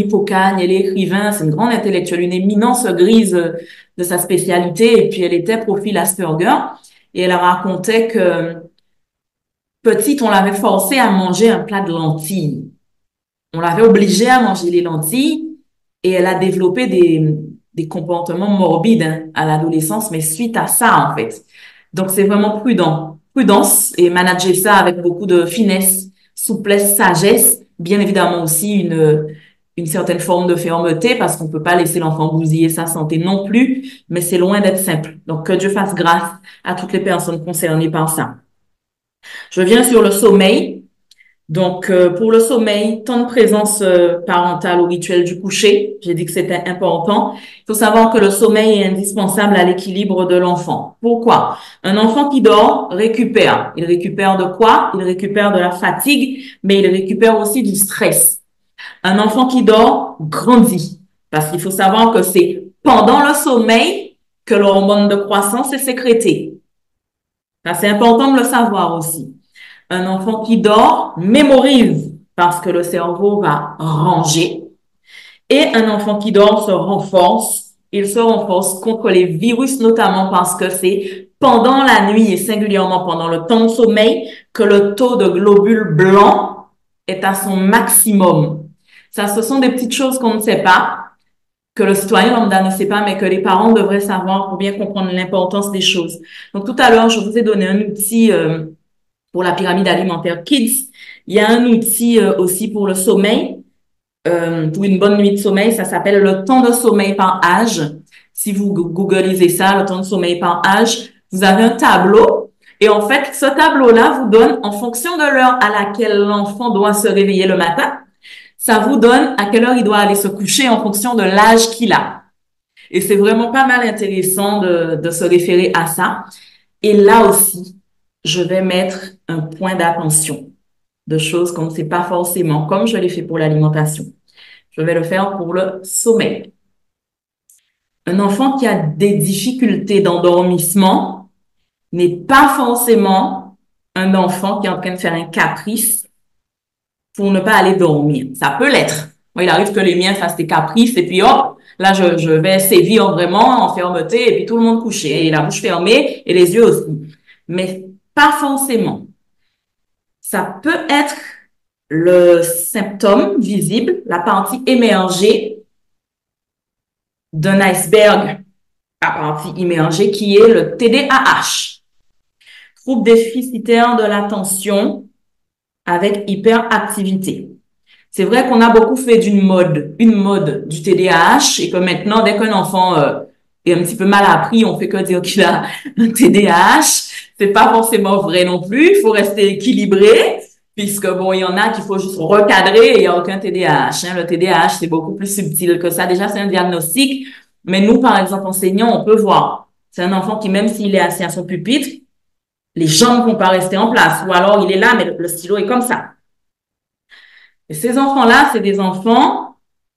elle est écrivain, c'est une grande intellectuelle, une éminence grise de sa spécialité, et puis elle était profil Asperger, et elle racontait que petite, on l'avait forcée à manger un plat de lentilles. On l'avait obligée à manger les lentilles, et elle a développé des, des comportements morbides hein, à l'adolescence, mais suite à ça, en fait. Donc, c'est vraiment prudent. Prudence et manager ça avec beaucoup de finesse, souplesse, sagesse bien évidemment aussi une, une certaine forme de fermeté parce qu'on peut pas laisser l'enfant bousiller sa santé non plus, mais c'est loin d'être simple. Donc, que Dieu fasse grâce à toutes les personnes concernées par ça. Je viens sur le sommeil. Donc, euh, pour le sommeil, temps de présence euh, parentale au rituel du coucher, j'ai dit que c'était important. Il faut savoir que le sommeil est indispensable à l'équilibre de l'enfant. Pourquoi? Un enfant qui dort récupère. Il récupère de quoi? Il récupère de la fatigue, mais il récupère aussi du stress. Un enfant qui dort grandit, parce qu'il faut savoir que c'est pendant le sommeil que l'hormone de croissance est sécrétée. C'est important de le savoir aussi. Un enfant qui dort mémorise parce que le cerveau va ranger. Et un enfant qui dort se renforce. Il se renforce contre les virus notamment parce que c'est pendant la nuit et singulièrement pendant le temps de sommeil que le taux de globules blancs est à son maximum. Ça, ce sont des petites choses qu'on ne sait pas, que le citoyen lambda ne sait pas, mais que les parents devraient savoir pour bien comprendre l'importance des choses. Donc tout à l'heure, je vous ai donné un outil euh, pour la pyramide alimentaire Kids. Il y a un outil euh, aussi pour le sommeil, euh, pour une bonne nuit de sommeil. Ça s'appelle le temps de sommeil par âge. Si vous googlisez ça, le temps de sommeil par âge, vous avez un tableau. Et en fait, ce tableau-là vous donne, en fonction de l'heure à laquelle l'enfant doit se réveiller le matin, ça vous donne à quelle heure il doit aller se coucher en fonction de l'âge qu'il a. Et c'est vraiment pas mal intéressant de, de se référer à ça. Et là aussi, je vais mettre un point d'attention de choses qu'on ne sait pas forcément, comme je l'ai fait pour l'alimentation. Je vais le faire pour le sommeil. Un enfant qui a des difficultés d'endormissement n'est pas forcément un enfant qui est en train de faire un caprice pour ne pas aller dormir. Ça peut l'être. il arrive que les miens fassent des caprices et puis hop, là je, vais sévir vraiment en fermeté et puis tout le monde couché et la bouche fermée et les yeux aussi. Mais pas forcément. Ça peut être le symptôme visible, la partie émergée d'un iceberg, la partie immergée qui est le TDAH, trouble déficitaire de l'attention avec hyperactivité. C'est vrai qu'on a beaucoup fait d'une mode, une mode du TDAH et que maintenant, dès qu'un enfant euh, un petit peu mal appris, on fait que dire qu'il a un TDAH c'est pas forcément vrai non plus. Il faut rester équilibré, puisque bon, il y en a qu'il faut juste recadrer et il n'y a aucun TDAH. Hein. Le TDAH, c'est beaucoup plus subtil que ça. Déjà, c'est un diagnostic. Mais nous, par exemple, enseignants, on peut voir. C'est un enfant qui, même s'il est assis à son pupitre, les jambes vont pas rester en place. Ou alors, il est là, mais le, stylo est comme ça. Et ces enfants-là, c'est des enfants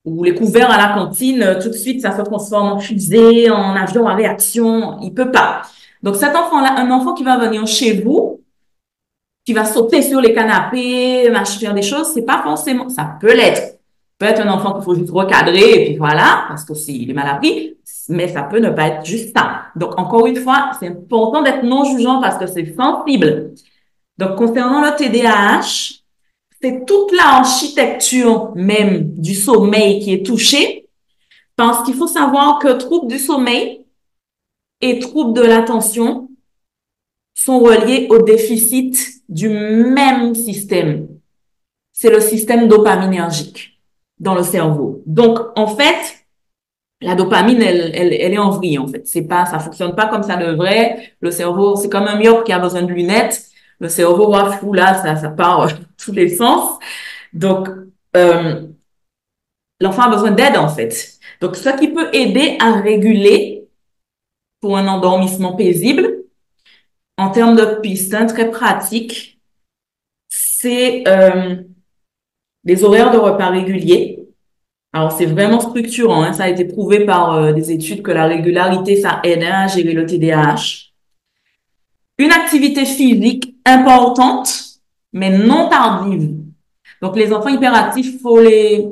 où les couverts à la cantine, tout de suite, ça se transforme en fusée, en avion à réaction. Il peut pas. Donc, cet enfant-là, un enfant qui va venir chez vous, qui va sauter sur les canapés, faire des choses, c'est pas forcément, ça peut l'être. Peut être un enfant qu'il faut juste recadrer et puis voilà, parce que s'il est mal appris, mais ça peut ne pas être juste ça. Donc, encore une fois, c'est important d'être non jugeant parce que c'est sensible. Donc, concernant le TDAH, c'est toute l'architecture même du sommeil qui est touchée, parce qu'il faut savoir que trouble du sommeil, et troubles de l'attention sont reliés au déficit du même système. C'est le système dopaminergique dans le cerveau. Donc, en fait, la dopamine, elle, elle, elle est en en fait. C'est pas, ça fonctionne pas comme ça devrait. Le cerveau, c'est comme un myope qui a besoin de lunettes. Le cerveau, voit flou, là, ça, ça part tous les sens. Donc, euh, l'enfant a besoin d'aide, en fait. Donc, ce qui peut aider à réguler pour un endormissement paisible, en termes de pistes très pratiques, c'est euh, des horaires de repas réguliers. Alors, c'est vraiment structurant. Hein. Ça a été prouvé par euh, des études que la régularité, ça aide hein, à gérer le TDAH. Une activité physique importante, mais non tardive. Donc, les enfants hyperactifs, faut les,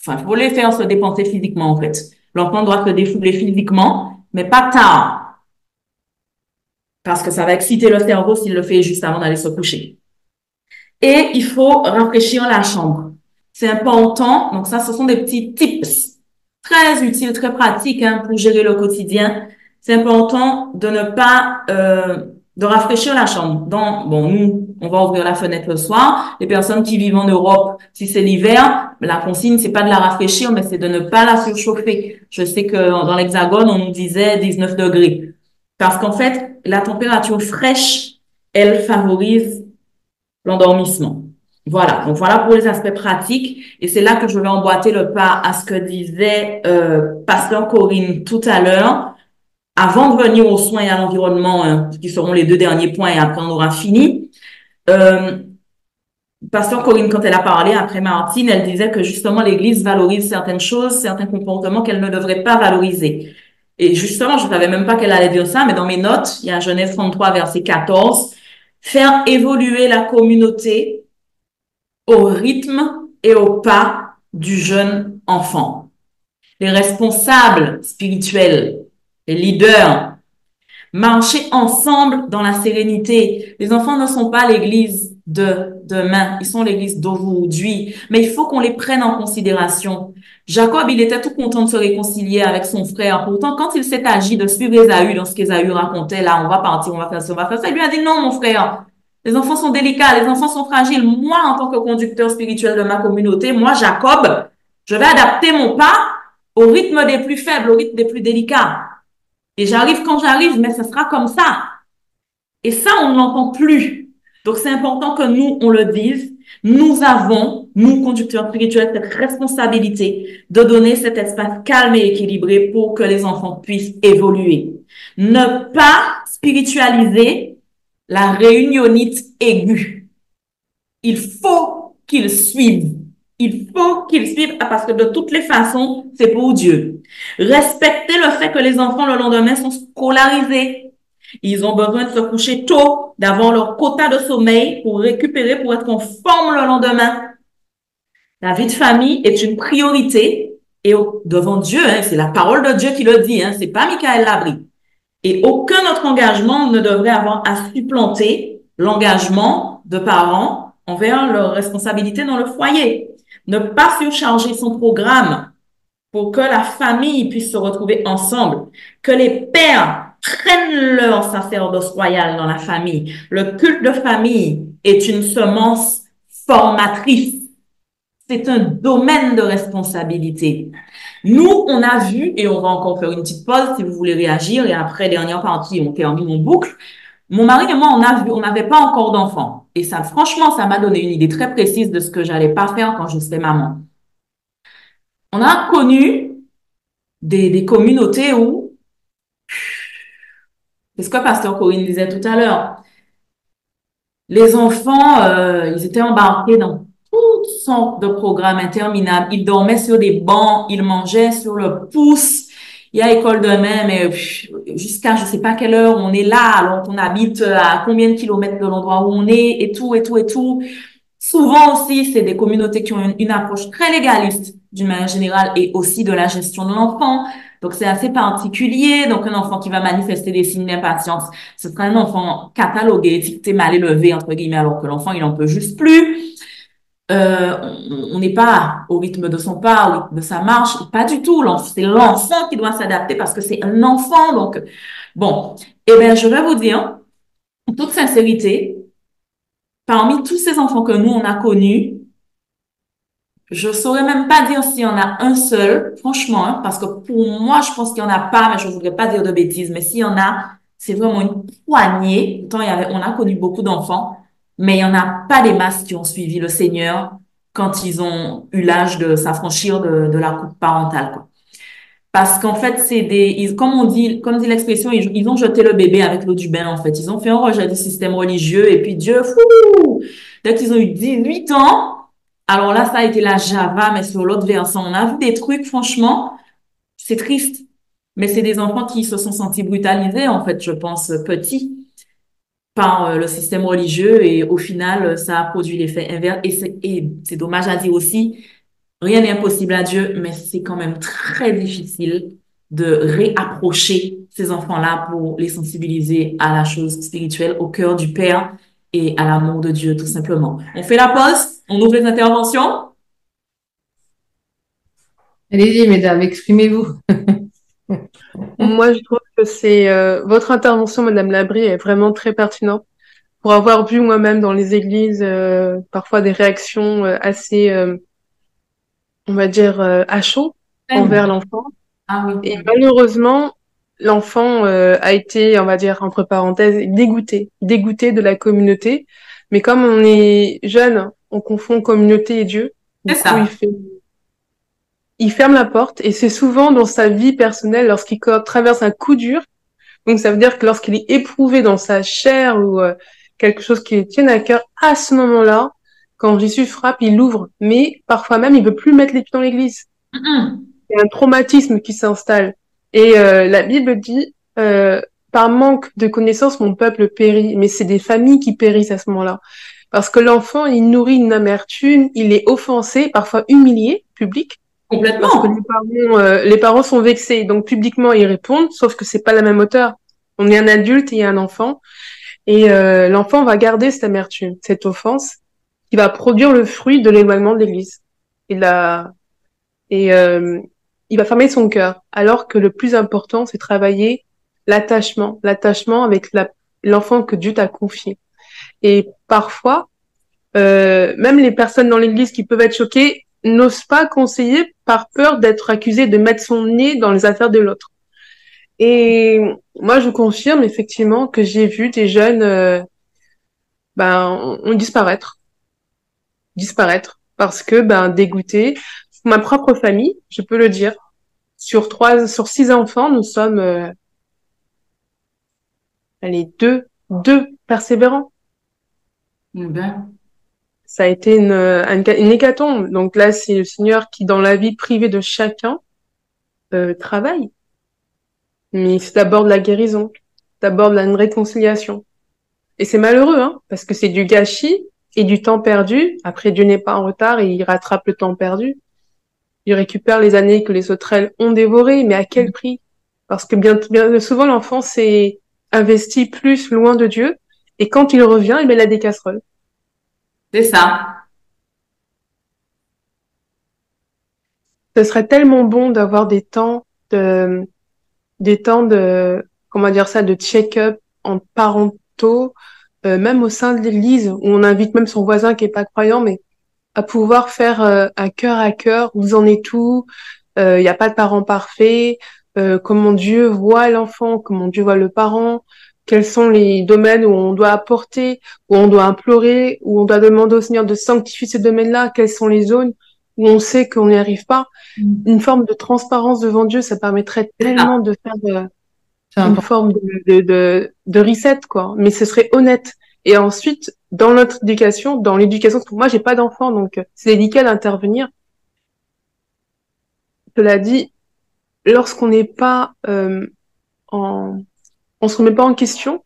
enfin, faut les faire se dépenser physiquement, en fait. L'enfant doit se défouler physiquement, mais pas tard parce que ça va exciter le cerveau s'il le fait juste avant d'aller se coucher. Et il faut rafraîchir la chambre. C'est important. Donc ça, ce sont des petits tips très utiles, très pratiques hein, pour gérer le quotidien. C'est important de ne pas euh, de rafraîchir la chambre. Donc, bon, nous, on va ouvrir la fenêtre le soir. Les personnes qui vivent en Europe, si c'est l'hiver, la consigne, c'est pas de la rafraîchir, mais c'est de ne pas la surchauffer. Je sais que dans l'Hexagone, on nous disait 19 degrés. Parce qu'en fait, la température fraîche, elle favorise l'endormissement. Voilà, donc voilà pour les aspects pratiques. Et c'est là que je vais emboîter le pas à ce que disait euh, Pasteur Corinne tout à l'heure. Avant de venir aux soins et à l'environnement, hein, qui seront les deux derniers points, et après on aura fini. Euh, Pasteur Corinne, quand elle a parlé après Martine, elle disait que justement l'Église valorise certaines choses, certains comportements qu'elle ne devrait pas valoriser. Et justement, je ne savais même pas qu'elle allait dire ça, mais dans mes notes, il y a Genèse 33, verset 14, faire évoluer la communauté au rythme et au pas du jeune enfant. Les responsables spirituels, les leaders, marcher ensemble dans la sérénité. Les enfants ne sont pas l'église de demain, ils sont l'église d'aujourd'hui, mais il faut qu'on les prenne en considération. Jacob, il était tout content de se réconcilier avec son frère. Pourtant, quand il s'est agi de suivre Esaü dans ce qu'Esaü racontait, là, on va partir, on va faire ça, on va faire ça, il lui a dit non, mon frère. Les enfants sont délicats, les enfants sont fragiles. Moi, en tant que conducteur spirituel de ma communauté, moi, Jacob, je vais adapter mon pas au rythme des plus faibles, au rythme des plus délicats. Et j'arrive quand j'arrive, mais ce sera comme ça. Et ça, on ne l'entend plus. Donc, c'est important que nous, on le dise. Nous avons, nous, conducteurs spirituels, cette responsabilité de donner cet espace calme et équilibré pour que les enfants puissent évoluer. Ne pas spiritualiser la réunionite aiguë. Il faut qu'ils suivent. Il faut qu'ils suivent parce que de toutes les façons, c'est pour Dieu. Respecter le fait que les enfants le lendemain sont scolarisés, ils ont besoin de se coucher tôt, d'avoir leur quota de sommeil pour récupérer, pour être conforme le lendemain. La vie de famille est une priorité et devant Dieu, hein, c'est la parole de Dieu qui le dit, hein, c'est pas Michael Labri. Et aucun autre engagement ne devrait avoir à supplanter l'engagement de parents envers leurs responsabilités dans le foyer. Ne pas surcharger son programme pour que la famille puisse se retrouver ensemble, que les pères prennent leur sacerdoce royal dans la famille. Le culte de famille est une semence formatrice. C'est un domaine de responsabilité. Nous, on a vu, et on va encore faire une petite pause si vous voulez réagir, et après, dernière partie, on termine mon boucle. Mon mari et moi, on a vu, on n'avait pas encore d'enfants. Et ça, franchement, ça m'a donné une idée très précise de ce que j'allais pas faire quand je serai maman. On a connu des, communautés où c'est ce que Pasteur Corinne disait tout à l'heure. Les enfants, euh, ils étaient embarqués dans toutes sortes de programmes interminables. Ils dormaient sur des bancs, ils mangeaient sur le pouce. Il y a école de main, mais jusqu'à je sais pas quelle heure on est là, alors qu'on habite à combien de kilomètres de l'endroit où on est, et tout, et tout, et tout. Souvent aussi, c'est des communautés qui ont une, approche très légaliste d'une manière générale et aussi de la gestion de l'enfant. Donc, c'est assez particulier. Donc, un enfant qui va manifester des signes d'impatience, ce sera un enfant catalogué, étiqueté mal élevé, entre guillemets, alors que l'enfant, il n'en peut juste plus. Euh, on n'est pas au rythme de son pas, au de sa marche, pas du tout. C'est l'enfant qui doit s'adapter parce que c'est un enfant. Donc, bon, eh bien, je vais vous dire, en toute sincérité, parmi tous ces enfants que nous, on a connus, je saurais même pas dire s'il y en a un seul, franchement, hein, parce que pour moi, je pense qu'il y en a pas, mais je voudrais pas dire de bêtises. Mais s'il y en a, c'est vraiment une poignée. Pourtant, il y avait, on a connu beaucoup d'enfants, mais il y en a pas des masses qui ont suivi le Seigneur quand ils ont eu l'âge de s'affranchir de, la coupe parentale. Parce qu'en fait, c'est des, ils, comme on dit, comme dit l'expression, ils, ils, ont jeté le bébé avec l'eau du bain, en fait. Ils ont fait un rejet du système religieux et puis Dieu, fou! Dès qu'ils ont eu 18 ans, alors là, ça a été la Java, mais sur l'autre versant, on a vu des trucs, franchement, c'est triste. Mais c'est des enfants qui se sont sentis brutalisés, en fait, je pense, petits par euh, le système religieux et au final, ça a produit l'effet inverse. Et c'est dommage à dire aussi, Rien n'est impossible à Dieu, mais c'est quand même très difficile de réapprocher ces enfants-là pour les sensibiliser à la chose spirituelle, au cœur du Père et à l'amour de Dieu, tout simplement. On fait la pause, on ouvre les interventions. Allez-y, mesdames, exprimez-vous. Moi, je trouve que c'est euh, votre intervention, Madame Labrie, est vraiment très pertinente. Pour avoir vu moi-même dans les églises euh, parfois des réactions euh, assez on va dire, euh, à chaud envers l'enfant. Ah oui. Et malheureusement, l'enfant euh, a été, on va dire, entre parenthèses, dégoûté, dégoûté de la communauté. Mais comme on est jeune, on confond communauté et Dieu. C'est ça. il, fait... il ferme la porte et c'est souvent dans sa vie personnelle, lorsqu'il traverse un coup dur, donc ça veut dire que lorsqu'il est éprouvé dans sa chair ou euh, quelque chose qui lui tient à cœur, à ce moment-là, quand Jésus frappe, il l'ouvre, mais parfois même, il veut plus mettre les pieds dans l'église. Il y a un traumatisme qui s'installe. Et euh, la Bible dit, euh, par manque de connaissances, mon peuple périt. Mais c'est des familles qui périssent à ce moment-là. Parce que l'enfant, il nourrit une amertume, il est offensé, parfois humilié, public. Complètement. Parce que les parents, euh, les parents sont vexés, donc publiquement ils répondent, sauf que c'est pas la même hauteur. On est un adulte et un enfant, et euh, l'enfant va garder cette amertume, cette offense, qui va produire le fruit de l'éloignement de l'Église. Et, euh, il va fermer son cœur, alors que le plus important, c'est travailler l'attachement, l'attachement avec l'enfant que Dieu t'a confié. Et parfois, euh, même les personnes dans l'Église qui peuvent être choquées n'osent pas conseiller par peur d'être accusé de mettre son nez dans les affaires de l'autre. Et moi, je confirme effectivement que j'ai vu des jeunes euh, ben, disparaître disparaître parce que ben dégoûté. Ma propre famille, je peux le dire, sur trois, sur six enfants, nous sommes, euh, allez deux, deux persévérants. Eh ben. Ça a été une, une, hécatombe. Donc là, c'est le Seigneur qui, dans la vie privée de chacun, euh, travaille. Mais c'est d'abord de la guérison, d'abord de la réconciliation. Et c'est malheureux, hein, parce que c'est du gâchis et du temps perdu. Après, Dieu n'est pas en retard et il rattrape le temps perdu. Il récupère les années que les sauterelles ont dévorées, mais à quel prix? Parce que bien, bien souvent, l'enfant s'est investi plus loin de Dieu, et quand il revient, il a des casseroles. C'est ça. Ce serait tellement bon d'avoir des temps de, des temps de, comment dire ça, de check-up en parentaux, euh, même au sein de l'Église, où on invite même son voisin qui est pas croyant, mais à pouvoir faire euh, un cœur à cœur, vous en êtes tout, il euh, n'y a pas de parent parfait, comment Dieu voit l'enfant, comment Dieu voit le parent, quels sont les domaines où on doit apporter, où on doit implorer, où on doit demander au Seigneur de sanctifier ces domaines-là, quelles sont les zones où on sait qu'on n'y arrive pas. Mm. Une forme de transparence devant Dieu, ça permettrait tellement de faire une forme de, de, de, reset, quoi. Mais ce serait honnête. Et ensuite, dans notre éducation, dans l'éducation, parce que moi, j'ai pas d'enfant, donc c'est délicat d'intervenir. Cela dit, lorsqu'on n'est pas euh, en, on se remet pas en question,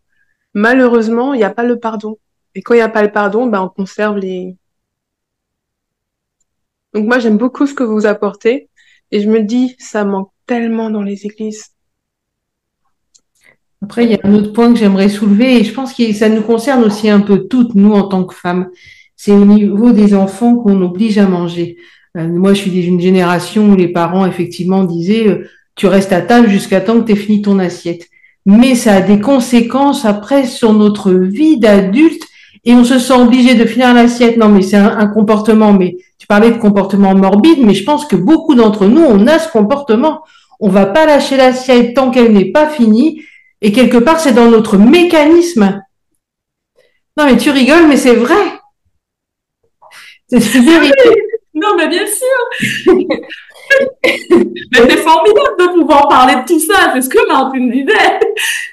malheureusement, il n'y a pas le pardon. Et quand il n'y a pas le pardon, ben, on conserve les. Donc moi, j'aime beaucoup ce que vous apportez, et je me dis, ça manque tellement dans les églises. Après, il y a un autre point que j'aimerais soulever, et je pense que ça nous concerne aussi un peu toutes, nous, en tant que femmes. C'est au niveau des enfants qu'on oblige à manger. Euh, moi, je suis d'une génération où les parents, effectivement, disaient, euh, tu restes à table jusqu'à temps que tu aies fini ton assiette. Mais ça a des conséquences après sur notre vie d'adulte, et on se sent obligé de finir l'assiette. Non, mais c'est un, un comportement, mais tu parlais de comportement morbide, mais je pense que beaucoup d'entre nous, on a ce comportement. On va pas lâcher l'assiette tant qu'elle n'est pas finie, et quelque part, c'est dans notre mécanisme. Non, mais tu rigoles, mais c'est vrai. C'est une vérité. Non, mais bien sûr. mais c'est formidable de pouvoir parler de tout ça. C'est ce que Martine disait.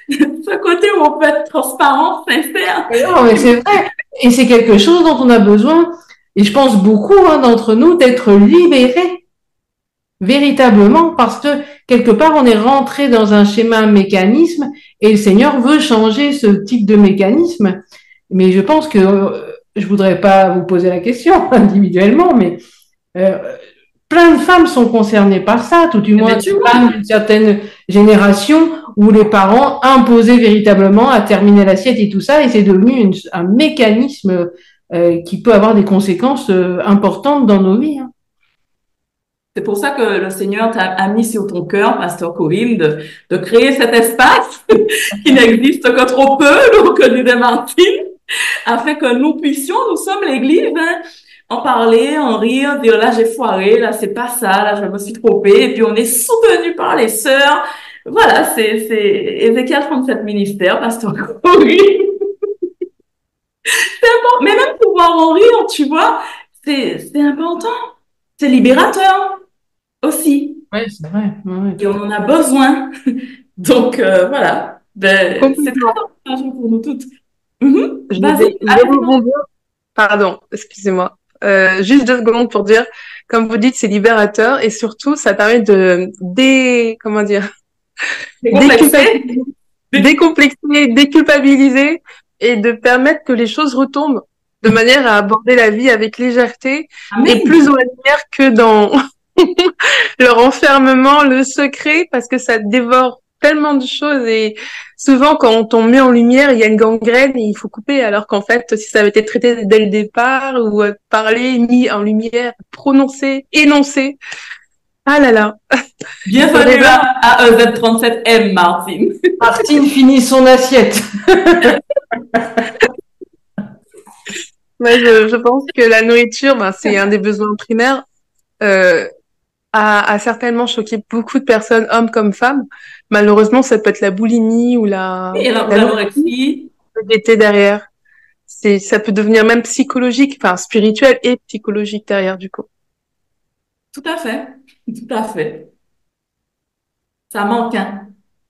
Ce côté où on peut être transparent, sincère. Non, mais c'est vrai. Et c'est quelque chose dont on a besoin. Et je pense beaucoup hein, d'entre nous d'être libérés véritablement parce que quelque part on est rentré dans un schéma, un mécanisme et le Seigneur veut changer ce type de mécanisme. Mais je pense que euh, je voudrais pas vous poser la question individuellement, mais euh, plein de femmes sont concernées par ça, tout du Eh moins ben, des femmes d'une certaine génération où les parents imposaient véritablement à terminer l'assiette et tout ça, et c'est devenu une- un mécanisme euh, qui peut avoir des conséquences euh, importantes dans nos vies. hein. C'est pour ça que le Seigneur t'a mis sur ton cœur, Pasteur Corinne, de, créer cet espace qui n'existe que trop peu, donc disait Martine, afin que nous puissions, nous sommes l'Église, hein, en parler, en rire, dire là j'ai foiré, là c'est pas ça, là je me suis trompée, et puis on est soutenu par les sœurs. Voilà, c'est c'est Ézéchiel 37 ministère, Pasteur Corinne. c'est important, mais même pouvoir en rire, tu vois, c'est important, c'est libérateur aussi. Oui, c'est vrai. ouais, ouais. Et on en a besoin. Donc, euh, voilà. Ben, c'est très encourageant pour nous toutes. Mhm. Je vais, rebondir. Pardon, excusez-moi. Euh, juste deux secondes pour dire, comme vous dites, c'est libérateur et surtout, ça permet de dé, comment dire, décomplexer. décomplexer, déculpabiliser et de permettre que les choses retombent de manière à aborder la vie avec légèreté Amen. et plus en lumière que dans leur enfermement, le secret, parce que ça dévore tellement de choses et souvent quand on met en lumière, il y a une gangrène et il faut couper, alors qu'en fait, si ça avait été traité dès le départ ou euh, parlé, mis en lumière, prononcé, énoncé, ah là là, Bienvenue à, à EZ37M, Martine. Martine finit son assiette. Moi, je, je pense que la nourriture, ben, c'est un des besoins primaires, euh, a, a certainement choqué beaucoup de personnes, hommes comme femmes. Malheureusement, ça peut être la boulimie ou la, Et la l'anorexie. l'été derrière. C'est, ça peut devenir même psychologique, enfin spirituel et psychologique derrière du coup. Tout à fait. Tout à fait. Ça manque, hein.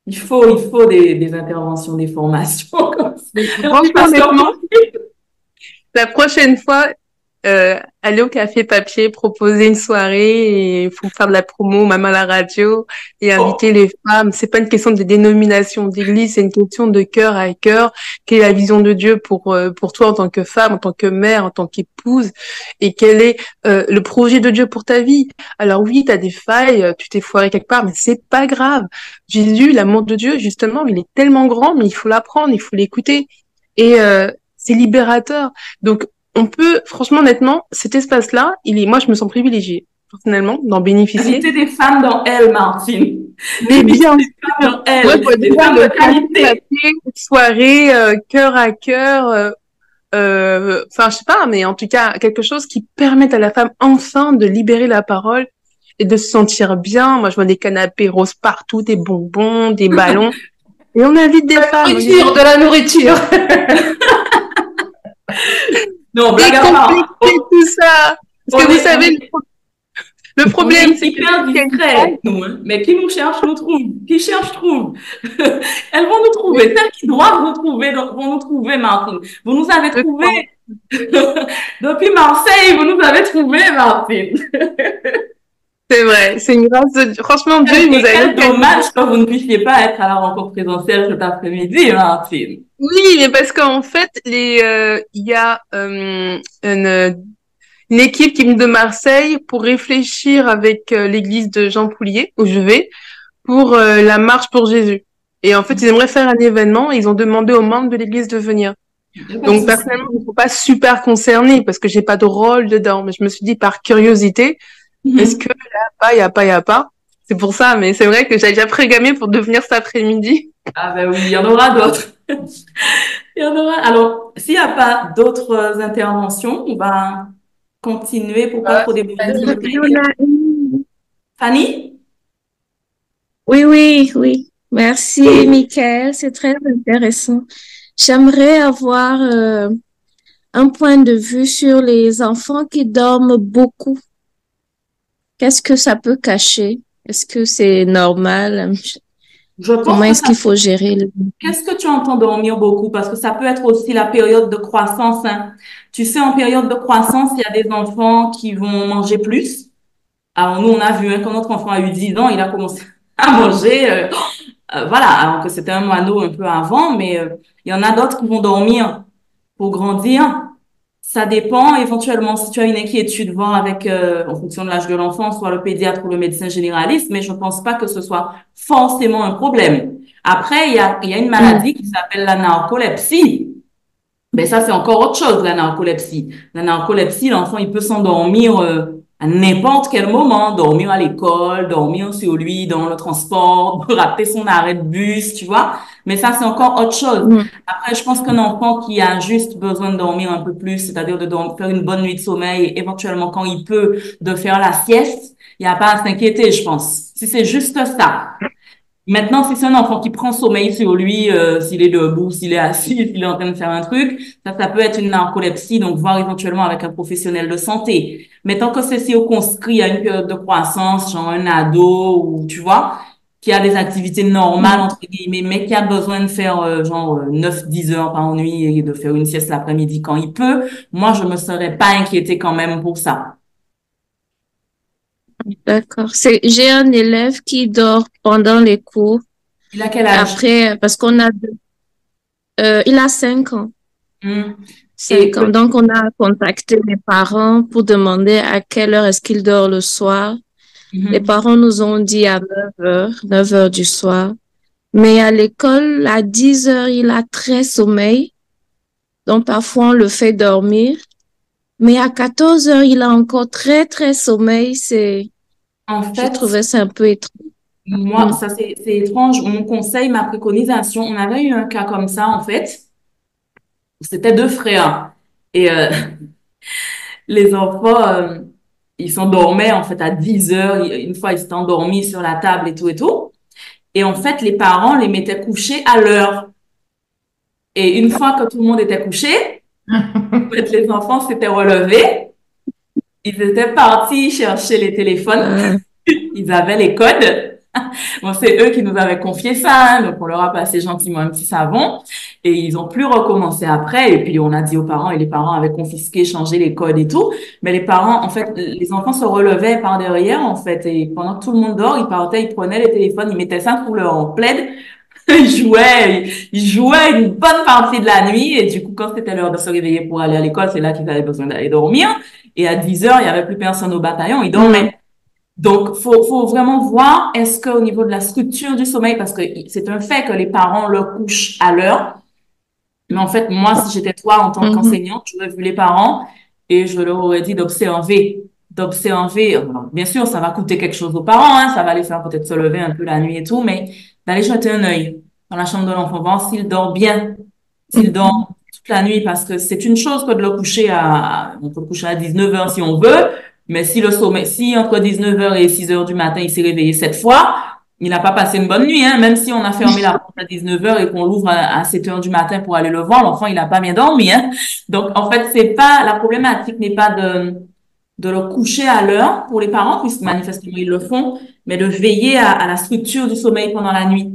Il faut, il faut des, des interventions, des formations comme ça. Franchement, Pasteur honnêtement, la prochaine fois, euh, aller au café papier, proposer une soirée et il faut faire de la promo, même à la radio et inviter les femmes. C'est pas une question de dénomination d'église, c'est une question de cœur à cœur. Quelle est la vision de Dieu pour euh, pour toi en tant que femme, en tant que mère, en tant qu'épouse? Et quel est euh, le projet de Dieu pour ta vie? Alors oui, tu as des failles, euh, tu t'es foiré quelque part, mais c'est pas grave. Jésus, l'amour de Dieu, justement, il est tellement grand, mais il faut l'apprendre, il faut l'écouter et euh, c'est libérateur. Donc on peut, franchement, honnêtement, cet espace-là, il est, moi, je me sens privilégiée, personnellement, d'en bénéficier. Inviter des femmes dans elle, Martine. Mais bien Dans elle. Moi, je vois des déjà femmes de qualité. papier, soirée, euh, cœur à cœur, euh, euh, enfin, je sais pas, mais en tout cas, quelque chose qui permette à la femme enfin de libérer la parole et de se sentir bien. Moi, je vois des canapés roses partout, des bonbons, des ballons. Et on invite des femmes. on dit, Nourriture, de la nourriture. Non, blague à part. décomplexer tout ça. Parce On que vous savez, le, pro- le problème, c'est que discret, nous, hein. Mais qui nous cherche, nous trouve. Qui cherche, trouve. Elles vont nous trouver. Celles qui doivent nous trouver vont nous trouver, Martine. Vous nous avez trouvé. Depuis Marseille, vous nous avez trouvé, Martine. c'est vrai, c'est une grâce de Dieu. Franchement, Dieu, nous a quel dommage que vous ne puissiez pas être à la rencontre présentielle cet après-midi, Martine. Oui, mais parce qu'en fait, les, euh, il y a euh, une, une équipe qui vient de Marseille pour réfléchir avec euh, l'église de Jean Poulier, où je vais, pour la marche pour Jésus. Et en fait, ils aimeraient faire un événement et ils ont demandé aux membres de l'église de venir. Donc, personnellement, je ne suis pas super concernée parce que j'ai pas de rôle dedans. Mais je me suis dit, par curiosité, Mhm. est-ce que là, pas, il y a pas, il y a pas? C'est pour ça, mais c'est vrai que j'ai déjà programmé pour devenir cet après-midi. Ah ben oui, il y en aura d'autres. Il y en aura. Alors, s'il n'y a pas d'autres interventions, on va continuer pour pas Ah, trop déborder. Fanny? Oui, oui, oui. Merci, Michael. C'est très intéressant. J'aimerais avoir euh, un point de vue sur les enfants qui dorment beaucoup. Qu'est-ce que ça peut cacher? Est-ce que c'est normal? Je pense Comment est-ce qu'il faut gérer le... Qu'est-ce que tu entends dormir beaucoup? Parce que ça peut être aussi la période de croissance, hein. Tu sais, en période de croissance, il y a des enfants qui vont manger plus. Alors, nous, on a vu, hein, quand notre enfant a eu 10 ans, il a commencé à manger, euh, euh, voilà, alors que c'était un moineau un peu avant, mais euh, il y en a d'autres qui vont dormir pour grandir. Ça dépend éventuellement si tu as une inquiétude, voir avec, euh, en fonction de l'âge de l'enfant, soit le pédiatre ou le médecin généraliste, mais je pense pas que ce soit forcément un problème. Après, il y a, y a une maladie qui s'appelle la narcolepsie. Mais ça, c'est encore autre chose, la narcolepsie. La narcolepsie, l'enfant, il peut s'endormir euh, à n'importe quel moment, dormir à l'école, dormir sur lui dans le transport, rater son arrêt de bus, tu vois. Mais ça, c'est encore autre chose. Mm. Après, je pense qu'un enfant qui a juste besoin de dormir un peu plus, c'est-à-dire de dormir, faire une bonne nuit de sommeil, et éventuellement quand il peut, de faire la sieste, il n'y a pas à s'inquiéter, je pense. Si c'est juste ça. Maintenant, si c'est un enfant qui prend sommeil sur lui, euh, s'il est debout, s'il est assis, s'il est en train de faire un truc, ça, ça peut être une narcolepsie, donc voir éventuellement avec un professionnel de santé. Mais tant que c'est circonscrit à une période de croissance, genre un ado ou tu vois, qui a des activités normales, entre guillemets, mais qui a besoin de faire euh, genre 9-10 heures par nuit et de faire une sieste l'après-midi quand il peut, moi, je me serais pas inquiétée quand même pour ça. D'accord. C'est, j'ai un élève qui dort pendant les cours. Il a quel âge? Après, parce qu'on a, deux- euh, il a cinq ans. Ans. Donc, on a contacté les parents pour demander à quelle heure est-ce qu'il dort le soir. Mhm. Les parents nous ont dit à 9 heures, 9 heures du soir. Mais à l'école, à 10 heures, il a très sommeil. Donc, parfois, on le fait dormir. Mais à 14 heures, il a encore très, très sommeil. C'est, En fait, trouvé ça un peu étrange. Moi, Mm. ça c'est c'est étrange. Mon conseil, ma préconisation, on avait eu un cas comme ça en fait. C'était deux frères et euh, les enfants, euh, ils s'endormaient en fait à 10 heures. Une fois, ils s'étaient endormis sur la table et tout et tout. Et en fait, les parents les mettaient couchés à l'heure. Et une fois que tout le monde était couché, en fait, les enfants s'étaient relevés. Ils étaient partis chercher les téléphones. Ils avaient les codes. Bon, c'est eux qui nous avaient confié ça, hein, donc on leur a passé gentiment un petit savon et ils ont plus recommencé après. Et puis on a dit aux parents et les parents avaient confisqué, changé les codes et tout. Mais les parents, en fait, les enfants se relevaient par derrière en fait et pendant que tout le monde dort, ils partaient, ils prenaient les téléphones, ils mettaient ça sous leur plaid, ils jouaient, ils jouaient une bonne partie de la nuit et du coup quand c'était l'heure de se réveiller pour aller à l'école, c'est là qu'ils avaient besoin d'aller dormir. Et à 10 heures, il y avait plus personne au bataillon, ils dormaient. Donc, faut, faut vraiment voir, est-ce qu'au niveau de la structure du sommeil, parce que c'est un fait que les parents le couchent à l'heure, mais en fait, moi, si j'étais toi en tant Mhm. qu'enseignante, j'aurais vu les parents et je leur aurais dit d'observer, d'observer. Bien sûr, ça va coûter quelque chose aux parents, hein, ça va les faire peut-être se lever un peu la nuit et tout, mais d'aller jeter un œil dans la chambre de l'enfant, voir s'il dort bien, s'il dort toute la nuit, parce que c'est une chose que de le coucher à, on peut le coucher à 19 heures si on veut, mais si le sommeil, si entre 19h et 6h du matin, il s'est réveillé sept fois, il n'a pas passé une bonne nuit, hein. Même si on a fermé la porte à 19h et qu'on l'ouvre à, à 7h du matin pour aller le voir, l'enfant, il n'a pas bien dormi, hein. Donc, en fait, c'est pas, la problématique n'est pas de, de le coucher à l'heure pour les parents, puisque manifestement ils le font, mais de veiller à, à la structure du sommeil pendant la nuit.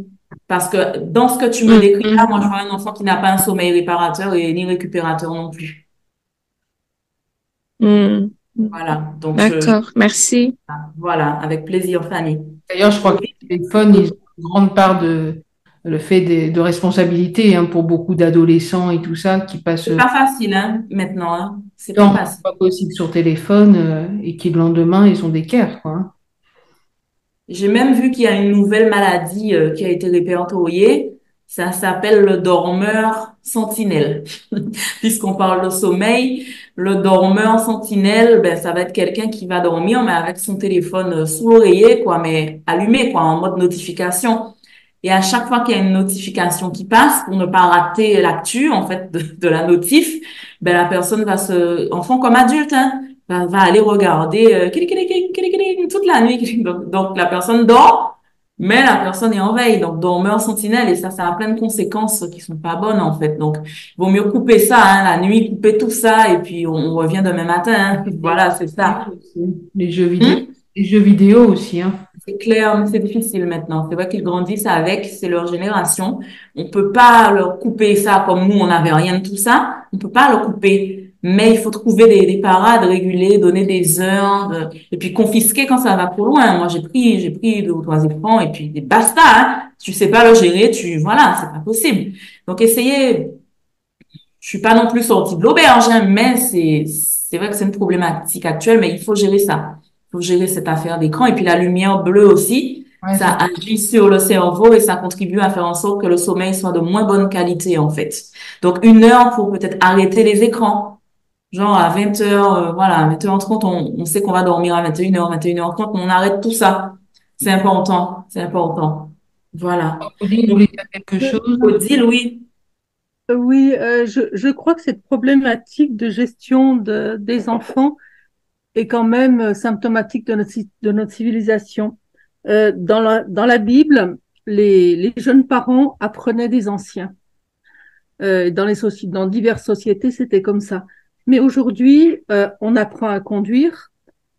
Parce que dans ce que tu me Mhm. décris là, moi, je vois un enfant qui n'a pas un sommeil réparateur et ni récupérateur non plus. hmm. Voilà. Donc, je- D'accord, merci. voilà, avec plaisir, Fanny. D'ailleurs, je crois que les téléphones, ils ont une grande part de le fait de, de responsabilité hein, pour beaucoup d'adolescents et tout ça qui passent C'est pas facile, hein, maintenant, hein. C'est pas facile. pas possible sur téléphone euh, et qui le lendemain ils sont d'équerre, quoi. hein. J'ai même vu qu'il y a une nouvelle maladie euh, qui a été répertoriée. Ça s'appelle le dormeur sentinelle. Puisqu'on parle de sommeil, le dormeur sentinelle, ben, ça va être quelqu'un qui va dormir, mais avec son téléphone euh, sous l'oreiller, quoi, mais allumé, quoi, en mode notification. Et à chaque fois qu'il y a une notification qui passe, pour ne pas rater l'actu, en fait, de, de la notif, ben, la personne va se, enfant comme adulte, hein, va, va aller regarder, euh, toute la nuit. Donc, donc, la personne dort, mais la personne est en veille, donc dormeur sentinelle, et ça, ça a plein de conséquences qui sont pas bonnes en fait. Donc, il vaut mieux couper ça, hein, la nuit, couper tout ça, et puis on, revient demain matin. Hein. Voilà, c'est ça. Les jeux vidéo, hmm? les jeux vidéo aussi. Hein. C'est clair, mais c'est difficile maintenant. C'est vrai qu'ils grandissent avec, c'est leur génération. On peut pas leur couper ça comme nous, on n'avait rien de tout ça. On peut pas leur couper mais il faut trouver des, des parades régulées, donner des heures, et puis confisquer quand ça va trop loin. Moi, j'ai pris, j'ai pris deux ou trois écrans, et puis basta. Hein. Tu sais pas le gérer, tu voilà, c'est pas possible. Donc, essayez. Je suis pas non plus sortie de l'auberge, hein, mais c'est c'est vrai que c'est une problématique actuelle, mais il faut gérer ça. Faut gérer cette affaire d'écran, et puis la lumière bleue aussi. ça agit sur le cerveau et ça contribue à faire en sorte que le sommeil soit de moins bonne qualité en fait. Donc une heure pour peut-être arrêter les écrans, genre à 20h, euh, voilà, 20h30, on, on sait qu'on va dormir à 21h, 21h30, mais on arrête tout ça. C'est important, c'est important. Voilà. Odile, quelque chose? Odile, oui. Euh, oui, euh, je, je crois que cette problématique de gestion de, des enfants est quand même symptomatique de notre, de notre civilisation. Euh, dans, la, dans la Bible, les, les jeunes parents apprenaient des anciens. Euh, dans, les dans diverses sociétés, c'était comme ça. Mais aujourd'hui, euh, on apprend à conduire,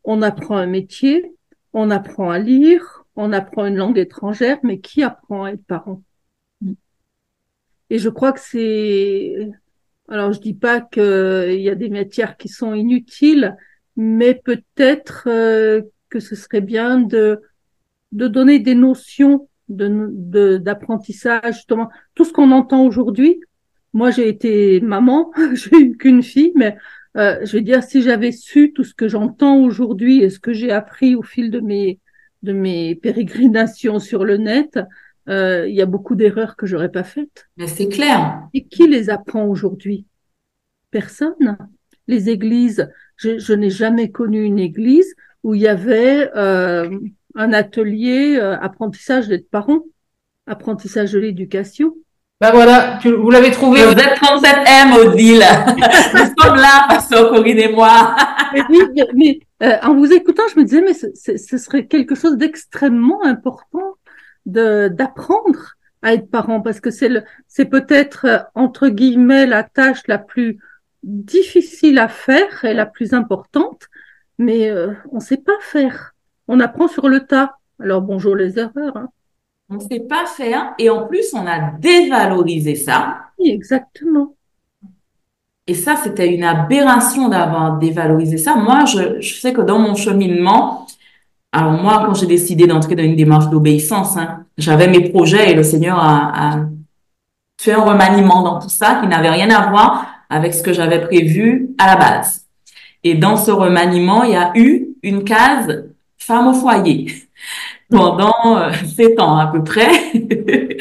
on apprend un métier, on apprend à lire, on apprend une langue étrangère, mais qui apprend à être parent? Et je crois que c'est... Alors, je dis pas qu'il y a des matières qui sont inutiles, mais peut-être euh, que ce serait bien de, de donner des notions de d'apprentissage, justement. Tout ce qu'on entend aujourd'hui, moi, j'ai été maman, j'ai eu qu'une fille, mais euh, je veux dire, si j'avais su tout ce que j'entends aujourd'hui et ce que j'ai appris au fil de mes de mes pérégrinations sur le net, euh, il y a beaucoup d'erreurs que j'aurais pas faites. Mais c'est clair. Et qui les apprend aujourd'hui? Personne. Les églises, je, je n'ai jamais connu une église où il y avait euh, un atelier euh, apprentissage d'être parent, apprentissage de l'éducation. Ben voilà, tu, vous l'avez trouvé. Vous êtes 37M, Odile. Nous sommes là, Pasteur Corinne et moi. mais, mais euh, en vous écoutant, je me disais, mais ce serait quelque chose d'extrêmement important de d'apprendre à être parent parce que c'est le c'est peut-être euh, entre guillemets la tâche la plus difficile à faire et la plus importante, mais euh, on sait pas faire. On apprend sur le tas. Alors bonjour les erreurs. Hein. On ne sait pas faire et en plus, on a dévalorisé ça. Oui, exactement. Et ça, c'était une aberration d'avoir dévalorisé ça. Moi, je, je, sais que dans mon cheminement, alors moi, quand j'ai décidé d'entrer dans une démarche d'obéissance, hein, j'avais mes projets et le Seigneur a, a, fait un remaniement dans tout ça qui n'avait rien à voir avec ce que j'avais prévu à la base. Et dans ce remaniement, il y a eu une case femme au foyer pendant euh, sept ans à peu près,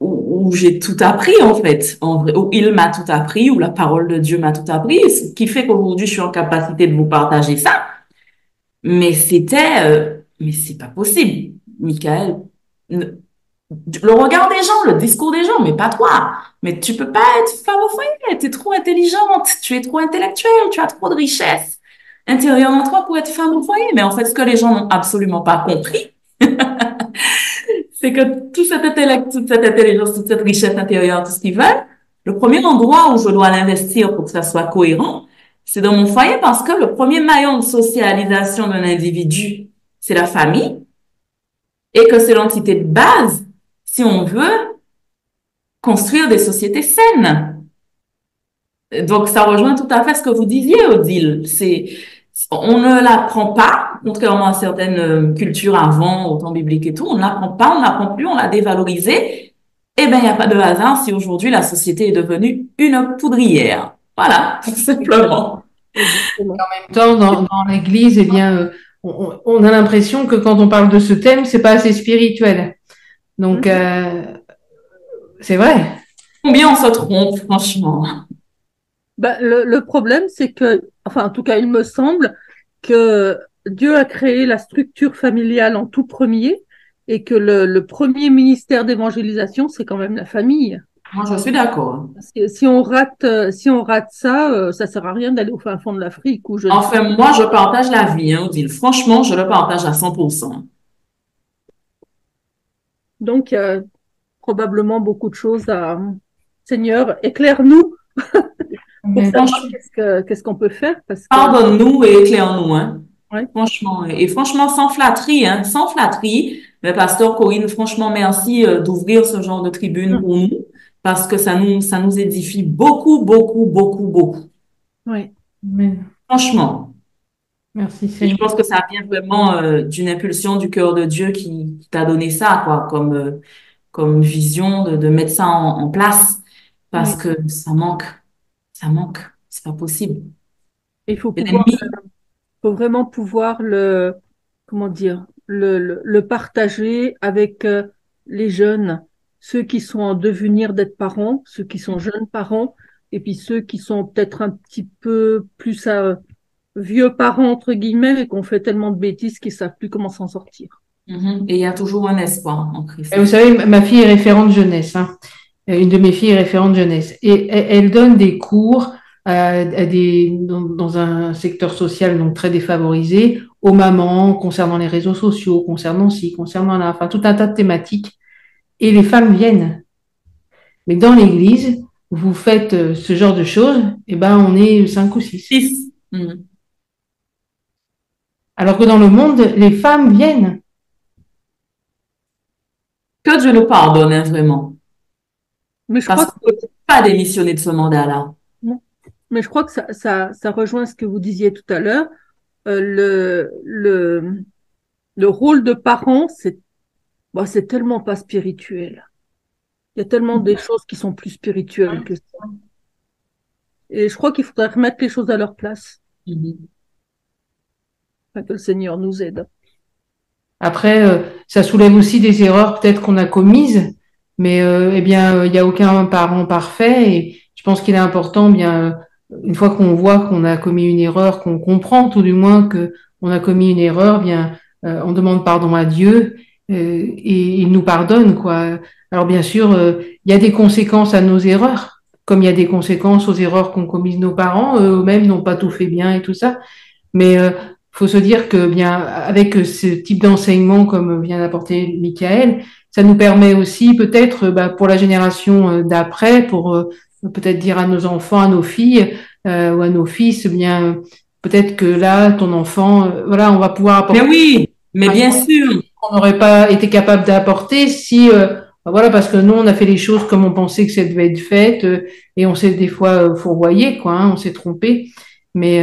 où, j'ai tout appris en fait, où il m'a tout appris, où la parole de Dieu m'a tout appris, ce qui fait qu'aujourd'hui je suis en capacité de vous partager ça. Mais c'était, euh, mais c'est pas possible, Michael. Le regard des gens, le discours des gens, mais pas toi. Mais tu peux pas être femme au foyer, tu es trop intelligente, tu es trop intellectuelle, tu as trop de richesse intérieur en toi pour être femme au foyer. Mais en fait, ce que les gens n'ont absolument pas compris, c'est que tout cet intellect, toute cette intelligence, toute cette richesse intérieure, tout ce qu'ils veulent, le premier endroit où je dois l'investir pour que ça soit cohérent, c'est dans mon foyer parce que le premier maillon de socialisation d'un individu, c'est la famille. Et que c'est l'entité de base si on veut construire des sociétés saines. Donc, ça rejoint tout à fait ce que vous disiez, Odile. C'est, on ne l'apprend pas, contrairement à certaines euh, cultures avant, au temps biblique et tout, on ne l'apprend pas, on n'apprend plus, on l'a dévalorisé. Eh ben, il n'y a pas de hasard si aujourd'hui la société est devenue une poudrière. Voilà, tout simplement. En même temps, dans, dans l'Église, eh bien, euh, on, on, a l'impression que quand on parle de ce thème, c'est pas assez spirituel. Donc, mm-hmm. euh, c'est vrai. Combien on se trompe, franchement? Ben, le, le, problème, c'est que, enfin, en tout cas, il me semble que Dieu a créé la structure familiale en tout premier et que le, le premier ministère d'évangélisation, c'est quand même la famille. Moi, je suis d'accord. Si, on rate, si on rate ça, euh, ça sert à rien d'aller au fin fond de l'Afrique. Enfin, moi, je partage la vie, hein, Odile. Franchement, je le partage à 100%. Donc, il y a probablement beaucoup de choses à. Seigneur, éclaire-nous. Qu'est-ce que- qu'est-ce qu'on peut faire parce que Pardonne-nous et éclaire-nous, hein. Ouais. Franchement, et franchement, sans flatterie, hein, sans flatterie. Mais pasteur Corinne, franchement, merci euh, d'ouvrir ce genre de tribune pour nous, parce que ça nous, ça nous édifie beaucoup, beaucoup, beaucoup, beaucoup. Oui. Franchement. Merci Et je pense que ça vient vraiment euh, d'une impulsion du cœur de Dieu qui, qui t'a donné ça, quoi, comme, euh, comme vision de, de mettre ça en, en place, parce que ça manque, ça manque, c'est pas possible. Il faut pouvoir, l'ennemi, faut vraiment pouvoir le, comment dire, le, le, le partager avec euh, les jeunes, ceux qui sont en devenir d'être parents, ceux qui sont jeunes parents, et puis ceux qui sont peut-être un petit peu plus euh, vieux parents entre guillemets et qu'on fait tellement de bêtises qu'ils savent plus comment s'en sortir. Mhm. Et il y a toujours un espoir en Christ. Et vous savez, ma fille est référente jeunesse. hein. Euh, Une de mes filles est référente jeunesse. Et elle, donne des cours à, à des, dans, dans un secteur social donc très défavorisé aux mamans concernant les réseaux sociaux, concernant ci, concernant là, enfin tout un tas de thématiques. Et les femmes viennent. Mais dans l'église, vous faites euh, ce genre de choses, et ben on est cinq ou six. Six. Mhm. Alors que dans le monde, les femmes viennent. Que Dieu nous pardonne, hein, vraiment. Mais je Parce crois qu'on ne peut pas démissionner de ce mandat-là. Mais je crois que ça, ça, ça rejoint ce que vous disiez tout à l'heure. Euh, le, le, le rôle de parent, c'est bah, c'est tellement pas spirituel. Il y a tellement des choses qui sont plus spirituelles que ça. Et je crois qu'il faudrait remettre les choses à leur place. Mhm. Que le Seigneur nous aide. Après, euh, ça soulève aussi des erreurs peut-être qu'on a commises, mais euh, eh bien, euh, il n'y a aucun parent parfait et je pense qu'il est important, bien, euh, une fois qu'on voit qu'on a commis une erreur, qu'on comprend tout du moins que on a commis une erreur, bien, euh, on demande pardon à Dieu et il nous pardonne, quoi. Alors bien sûr, il y a des conséquences à nos erreurs, comme il y a des conséquences aux erreurs qu'ont commises nos parents, eux-mêmes n'ont pas tout fait bien et tout ça, mais faut se dire que bien avec ce type d'enseignement comme vient d'apporter Michael, ça nous permet aussi peut-être bah, pour la génération euh, d'après, pour euh, peut-être dire à nos enfants, à nos filles euh, ou à nos fils, eh bien peut-être que là ton enfant, euh, voilà, on va pouvoir apporter Mais oui, mais bien sûr. qu'on n'aurait pas été capable d'apporter si euh, bah, voilà parce que nous on a fait les choses comme on pensait que ça devait être fait euh, et on s'est des fois fourvoyé quoi, hein, on s'est trompé, mais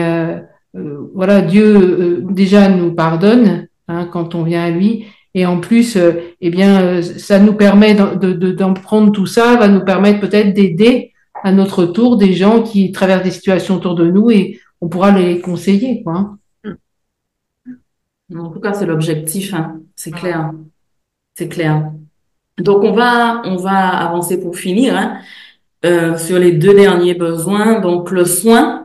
euh, voilà, Dieu euh, déjà nous pardonne hein, quand on vient à lui, et en plus, euh, eh bien, euh, ça nous permet d'en de, de, prendre tout ça, va nous permettre peut-être d'aider à notre tour des gens qui traversent des situations autour de nous et on pourra les conseiller, quoi. hein. En tout cas, c'est l'objectif, hein. C'est clair. C'est clair. Donc, on va, on va avancer pour finir, hein, euh, sur les deux derniers besoins. Donc, le soin.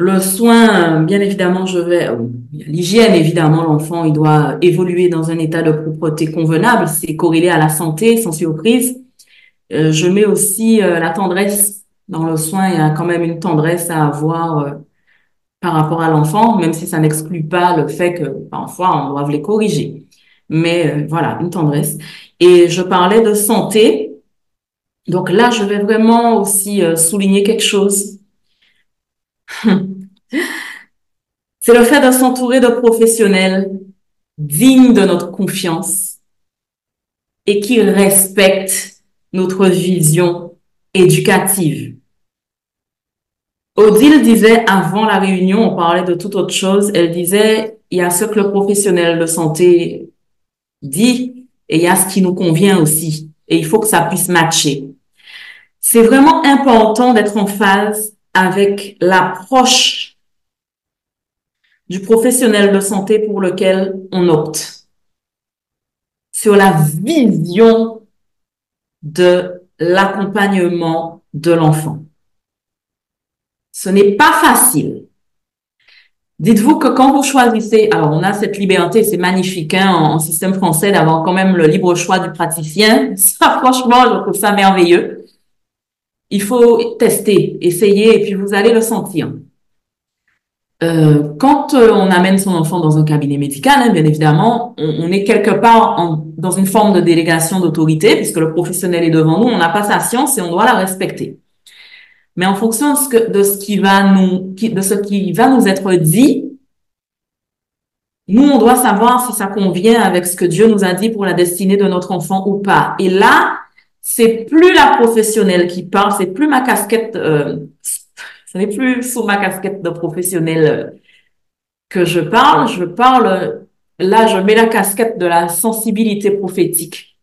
Le soin, bien évidemment, je vais, euh, l'hygiène, évidemment, l'enfant, il doit évoluer dans un état de propreté convenable. C'est corrélé à la santé, sans surprise. Euh, je mets aussi euh, la tendresse dans le soin. Il y a quand même une tendresse à avoir par rapport à l'enfant, même si ça n'exclut pas le fait que parfois on doit les corriger. Mais voilà, une tendresse. Et je parlais de santé. Donc là, je vais vraiment aussi souligner quelque chose. C'est le fait de s'entourer de professionnels dignes de notre confiance et qui respectent notre vision éducative. Odile disait avant la réunion, on parlait de toute autre chose, elle disait, il y a ce que le professionnel de santé dit et il y a ce qui nous convient aussi. Et il faut que ça puisse matcher. C'est vraiment important d'être en phase avec l'approche du professionnel de santé pour lequel on opte. Sur la vision de l'accompagnement de l'enfant. Ce n'est pas facile. Dites-vous que quand vous choisissez, alors on a cette liberté, c'est magnifique hein, en, système français d'avoir quand même le libre choix du praticien. Ça, franchement, je trouve ça merveilleux. Il faut tester, essayer, et puis vous allez le sentir. euh, quand euh, on amène son enfant dans un cabinet médical, hein, bien évidemment, on, est quelque part dans une forme de délégation d'autorité, puisque le professionnel est devant nous, on n'a pas sa science et on doit la respecter. Mais en fonction de ce qui va nous, de ce qui va nous être dit, nous, on doit savoir si ça convient avec ce que Dieu nous a dit pour la destinée de notre enfant ou pas. Et là, c'est plus la professionnelle qui parle, c'est plus ma casquette euh, ce n'est plus sous ma casquette de professionnel euh, que je parle. Je parle, là, je mets la casquette de la sensibilité prophétique.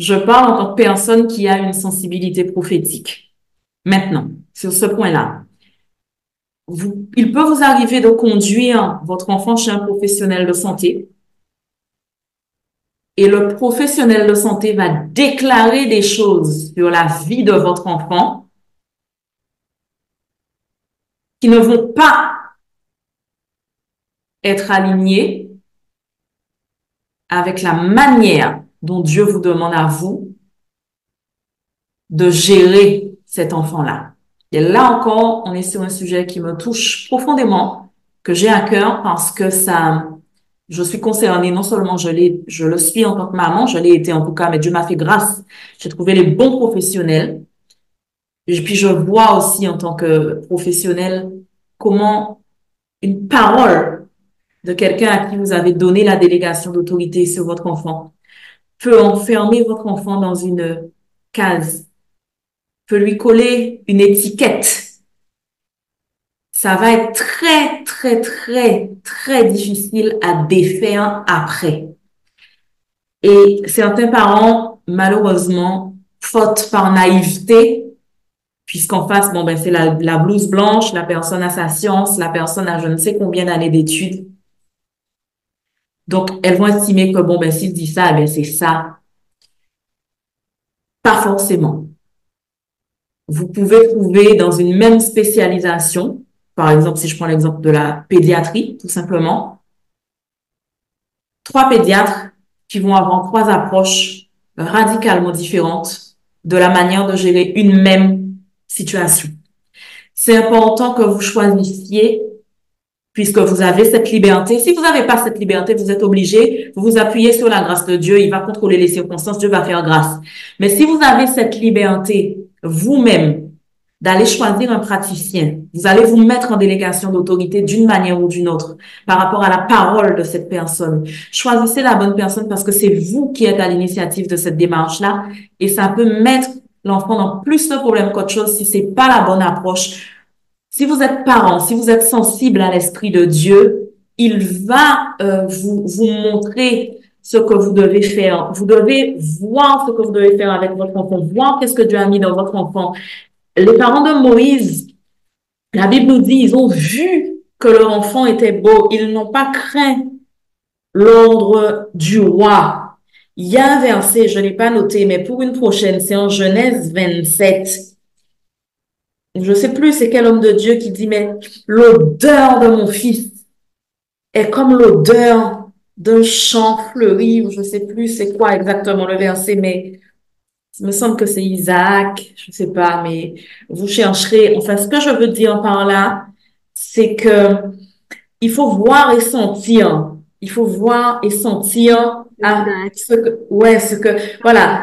Je parle en tant que personne qui a une sensibilité prophétique. Maintenant, sur ce point-là, il peut vous arriver de conduire votre enfant chez un professionnel de santé. Et le professionnel de santé va déclarer des choses sur la vie de votre enfant qui ne vont pas être alignés avec la manière dont Dieu vous demande à vous de gérer cet enfant-là. Et là encore, on est sur un sujet qui me touche profondément, que j'ai à cœur parce que ça, je suis concernée, non seulement je l'ai, je le suis en tant que maman, je l'ai été en tout cas, mais Dieu m'a fait grâce. J'ai trouvé les bons professionnels et puis je vois aussi en tant que professionnel comment une parole de quelqu'un à qui vous avez donné la délégation d'autorité sur votre enfant peut enfermer votre enfant dans une case, peut lui coller une étiquette. Ça va être très, très, très, très difficile à défaire après. Et certains parents, malheureusement, faute par naïveté, puisqu'en face, bon, ben, c'est la, la, blouse blanche, la personne a sa science, la personne a je ne sais combien d'années d'études. Donc, elles vont estimer que, bon, ben, s'il dit ça, ben, c'est ça. Pas forcément. Vous pouvez trouver dans une même spécialisation, par exemple, si je prends l'exemple de la pédiatrie, tout simplement, trois pédiatres qui vont avoir trois approches radicalement différentes de la manière de gérer une même situation. C'est important que vous choisissiez, puisque vous avez cette liberté. Si vous n'avez pas cette liberté, vous êtes obligé, vous vous appuyez sur la grâce de Dieu, il va contrôler les circonstances, Dieu va faire grâce. Mais si vous avez cette liberté vous-même d'aller choisir un praticien, vous allez vous mettre en délégation d'autorité d'une manière ou d'une autre par rapport à la parole de cette personne. Choisissez la bonne personne parce que c'est vous qui êtes à l'initiative de cette démarche-là et ça peut mettre l'enfant dans plus de problèmes qu'autre chose si c'est pas la bonne approche. Si vous êtes parent, si vous êtes sensible à l'esprit de Dieu, il va euh, vous, vous montrer ce que vous devez faire. Vous devez voir ce que vous devez faire avec votre enfant, voir qu'est-ce que Dieu a mis dans votre enfant. Les parents de Moïse, la Bible nous dit, ils ont vu que leur enfant était beau. Ils n'ont pas craint l'ordre du roi. Il y a un verset, je ne l'ai pas noté, mais pour une prochaine, c'est en Genèse 27. Je ne sais plus c'est quel homme de Dieu qui dit, mais l'odeur de mon fils est comme l'odeur d'un champ fleuri, je ne sais plus c'est quoi exactement le verset, mais il me semble que c'est Isaac, je ne sais pas, mais vous chercherez. Enfin, ce que je veux dire par là, c'est que il faut voir et sentir. Il faut voir et sentir ah, ce que, ouais, ce que, voilà.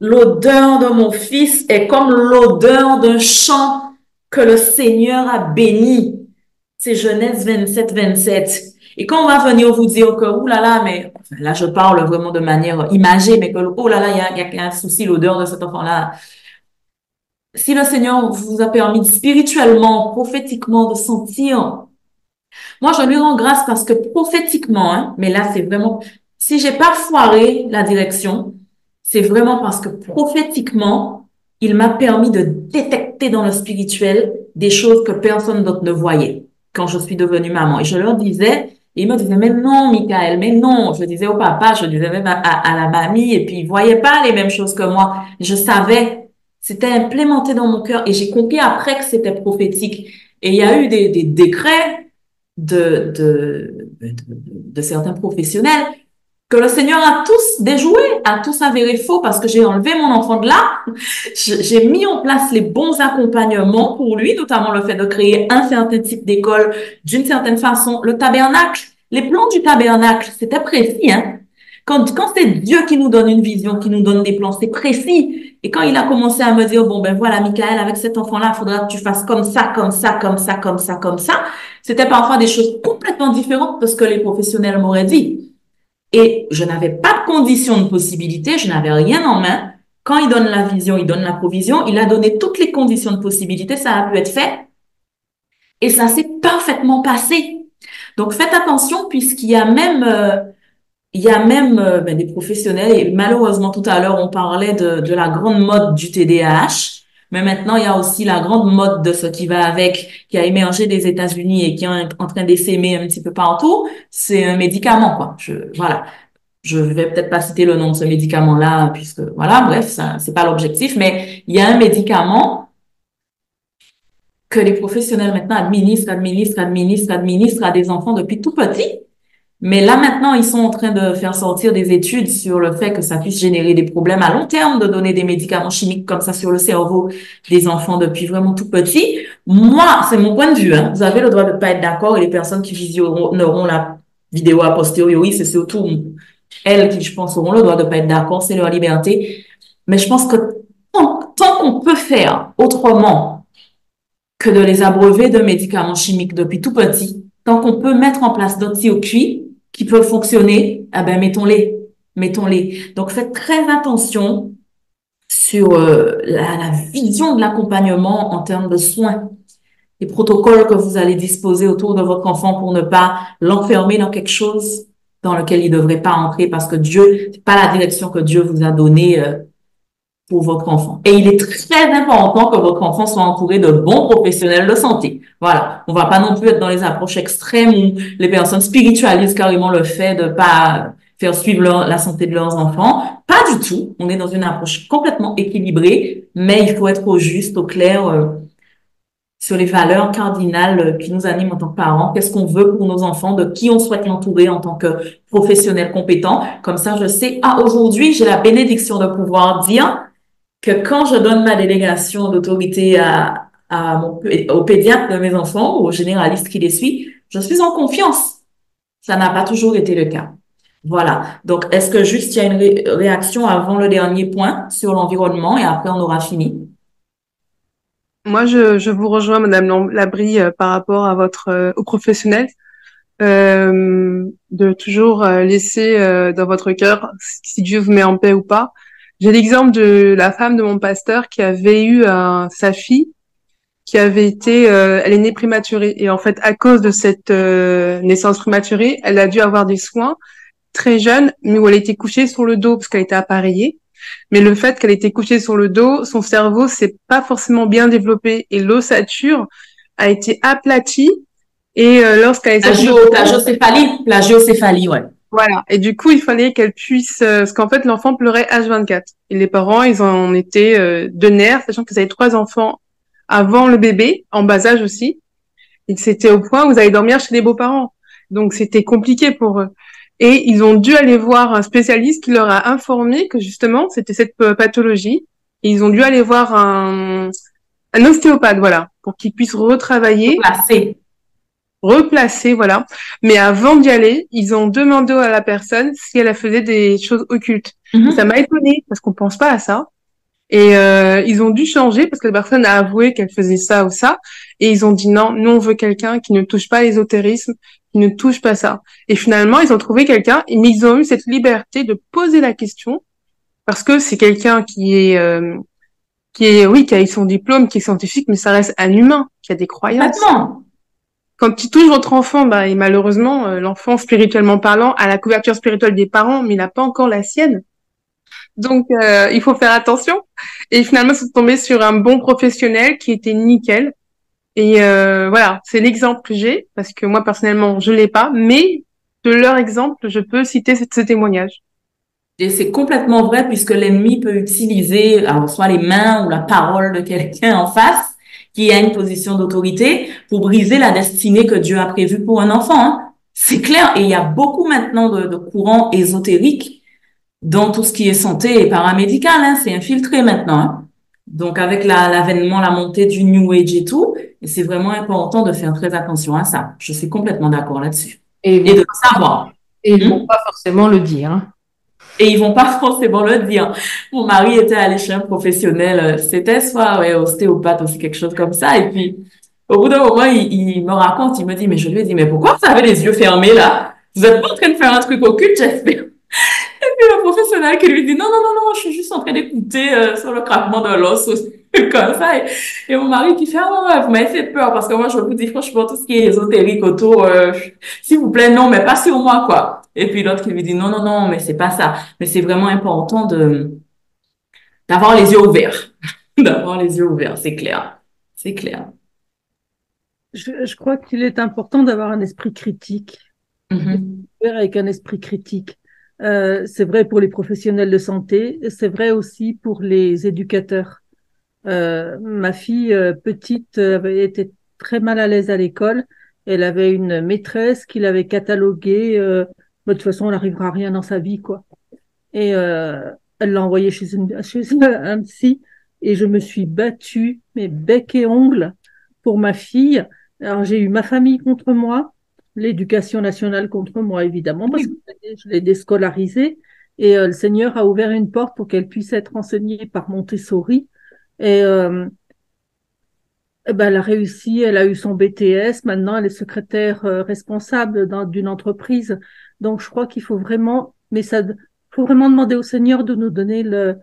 L'odeur de mon fils est comme l'odeur d'un champ que le Seigneur a béni. C'est Genèse 27, 27. Et quand on va venir vous dire que, oh là là, mais, là, je parle vraiment de manière imagée, mais que, oh là là, il y a, y a un souci, l'odeur de cet enfant-là. Si le Seigneur vous a permis spirituellement, prophétiquement de sentir moi, je lui rends grâce parce que prophétiquement, hein, mais là, c'est vraiment si j'ai pas foiré la direction, c'est vraiment parce que prophétiquement, il m'a permis de détecter dans le spirituel des choses que personne d'autre ne voyait quand je suis devenue maman. Et je leur disais, et ils me disaient, mais non, Michael, mais non. Je disais au papa, je disais même à, la mamie, et puis ils voyaient pas les mêmes choses que moi. Je savais, c'était implémenté dans mon cœur, et j'ai compris après que c'était prophétique. Et il y a eu des, décrets de, de, de, de certains professionnels que le Seigneur a tous déjoué, a tous avéré faux parce que j'ai enlevé mon enfant de là. J'ai mis en place les bons accompagnements pour lui, notamment le fait de créer un certain type d'école d'une certaine façon. Le tabernacle, les plans du tabernacle, c'était précis, hein. Quand, quand c'est Dieu qui nous donne une vision, qui nous donne des plans, c'est précis. Et quand il a commencé à me dire, bon, ben voilà, Michael, avec cet enfant-là, il faudra que tu fasses comme ça, comme ça, comme ça, comme ça, comme ça, c'était parfois des choses complètement différentes de ce que les professionnels m'auraient dit. Et je n'avais pas de conditions de possibilité, je n'avais rien en main. Quand il donne la vision, il donne la provision, il a donné toutes les conditions de possibilité, ça a pu être fait. Et ça s'est parfaitement passé. Donc faites attention puisqu'il y a même... Euh, il y a même euh, ben, des professionnels, et malheureusement tout à l'heure on parlait de, de la grande mode du TDAH, mais maintenant il y a aussi la grande mode de ce qui va avec, qui a émergé des États-Unis et qui est en train d'essaimer un petit peu partout, c'est un médicament quoi. Je, voilà, je vais peut-être pas citer le nom de ce médicament-là puisque voilà, bref, ça c'est pas l'objectif, mais il y a un médicament que les professionnels maintenant administrent, administrent, administrent, administrent à des enfants depuis tout petit mais là, maintenant, ils sont en train de faire sortir des études sur le fait que ça puisse générer des problèmes à long terme de donner des médicaments chimiques comme ça sur le cerveau des enfants depuis vraiment tout petit. Moi, c'est mon point de vue. Hein. Vous avez le droit de pas être d'accord et les personnes qui visionneront la vidéo a posteriori, c'est surtout elles qui, je pense, auront le droit de pas être d'accord. C'est leur liberté. Mais je pense que tant, tant qu'on peut faire autrement que de les abreuver de médicaments chimiques depuis tout petit, tant qu'on peut mettre en place d'autres circuits, qui peuvent fonctionner, ah ben mettons-les, mettons-les. Donc faites très attention sur euh, la, la, vision de l'accompagnement en termes de soins, les protocoles que vous allez disposer autour de votre enfant pour ne pas l'enfermer dans quelque chose dans lequel il ne devrait pas entrer parce que Dieu, c'est pas la direction que Dieu vous a donnée euh, pour votre enfant. Et il est très important que votre enfant soit entouré de bons professionnels de santé. Voilà. On va pas non plus être dans les approches extrêmes où les personnes spiritualisent carrément le fait de pas faire suivre la santé de leurs enfants. Pas du tout. On est dans une approche complètement équilibrée, mais il faut être au juste, au clair euh, sur les valeurs cardinales qui nous animent en tant que parents. Qu'est-ce qu'on veut pour nos enfants, de qui on souhaite l'entourer en tant que professionnel compétent? Comme ça, je sais, ah, aujourd'hui, j'ai la bénédiction de pouvoir dire que quand je donne ma délégation d'autorité à, à mon, au pédiatre de mes enfants ou au généraliste qui les suit, je suis en confiance. Ça n'a pas toujours été le cas. Voilà. Donc, est-ce que juste il y a une réaction avant le dernier point sur l'environnement et après on aura fini? Moi, je, je vous rejoins, Madame Labrie, euh, par rapport à votre euh, au professionnel, euh, de toujours laisser dans votre cœur si Dieu vous met en paix ou pas, j'ai l'exemple de la femme de mon pasteur qui avait eu sa fille qui avait été, euh, elle est née prématurée et en fait à cause de cette euh, naissance prématurée, elle a dû avoir des soins très jeune, mais où elle était couchée sur le dos parce qu'elle était appareillée. Mais le fait qu'elle était couchée sur le dos, son cerveau s'est pas forcément bien développé et l'ossature a été aplatie. Et euh, lorsqu'elle est la, géocéphalie, la géocéphalie, ouais. Voilà. Et du coup, il fallait qu'elle puisse, euh, parce qu'en fait, l'enfant pleurait H24. Et les parents, ils en étaient euh, de nerfs, sachant qu'ils avaient trois enfants avant le bébé, en bas âge aussi. Et c'était au point où ils allaient dormir chez les beaux-parents. Donc, c'était compliqué pour eux. Et ils ont dû aller voir un spécialiste qui leur a informé que justement, c'était cette pathologie. Et ils ont dû aller voir un, un ostéopathe, voilà, pour qu'ils puissent retravailler replacer, voilà. Mais avant d'y aller, ils ont demandé à la personne si elle faisait des choses occultes. Mhm. Ça m'a étonné parce qu'on pense pas à ça. Et euh, ils ont dû changer parce que la personne a avoué qu'elle faisait ça ou ça. Et ils ont dit non, nous on veut quelqu'un qui ne touche pas l'ésotérisme, qui ne touche pas ça. Et finalement, ils ont trouvé quelqu'un, mais ils ont eu cette liberté de poser la question parce que c'est quelqu'un qui est euh, qui est oui qui a eu son diplôme, qui est scientifique, mais ça reste un humain qui a des croyances quand il touche votre enfant, bah, et malheureusement, euh, l'enfant, spirituellement parlant, a la couverture spirituelle des parents, mais il n'a pas encore la sienne. Donc, euh, il faut faire attention. Et finalement, c'est tombé sur un bon professionnel qui était nickel. Et euh, voilà, c'est l'exemple que j'ai, parce que moi, personnellement, je l'ai pas, mais de leur exemple, je peux citer ce, ce témoignage. Et c'est complètement vrai, puisque l'ennemi peut utiliser alors, soit les mains ou la parole de quelqu'un en face qui a une position d'autorité pour briser la destinée que Dieu a prévue pour un enfant. Hein. C'est clair. Et il y a beaucoup maintenant de, de courants ésotériques dans tout ce qui est santé et paramédical. Hein. C'est infiltré maintenant. Hein. Donc, avec l'avènement, la, montée du New Age et tout, c'est vraiment important de faire très attention à ça. Je suis complètement d'accord là-dessus. Et, de savoir. Et ils ne vont hmm? pas forcément le dire. Et ils vont pas forcément le dire. Mon mari était allé chez un professionnel, euh, c'était soit ouais, ostéopathe aussi, quelque chose comme ça. Et puis, au bout d'un moment, il, il, me raconte, il me dit, mais je lui ai dit, mais pourquoi vous avez les yeux fermés là? Vous êtes pas en train de faire un truc occulte, j'espère. Et puis le professionnel qui lui dit, non, non, non, non, je suis juste en train d'écouter euh, sur le craquement de l'os, comme ça. Et, mon mari qui fait, ah ouais, vous m'avez fait peur parce que moi, je vous dis franchement, tout ce qui est ésotérique autour, euh, s'il vous plaît, non, mais pas sur moi, quoi. Et puis l'autre qui lui dit, non, non, non, mais c'est pas ça. Mais c'est vraiment important de d'avoir les yeux ouverts. d'avoir les yeux ouverts, c'est clair. C'est clair. Je, je crois qu'il est important d'avoir un esprit critique. Mm Avec un esprit critique. Euh, c'est vrai pour les professionnels de santé, c'est vrai aussi pour les éducateurs. Euh, ma fille euh, petite avait été très mal à l'aise à l'école. Elle avait une maîtresse qui l'avait cataloguée. Euh, de toute façon, elle n'arrivera à rien dans sa vie, quoi. Et elle l'a envoyée chez, chez un psy. Et je me suis battue, mais bec et ongle, pour ma fille. Alors j'ai eu ma famille contre moi, l'éducation nationale contre moi, évidemment, parce que je l'ai déscolarisée. Et euh, le Seigneur a ouvert une porte pour qu'elle puisse être enseignée par Montessori. Et, euh, eh ben, elle a réussi, elle a eu son BTS. Maintenant, elle est secrétaire euh, responsable d'une entreprise. Donc, je crois qu'il faut vraiment, mais ça, faut vraiment demander au Seigneur de nous donner le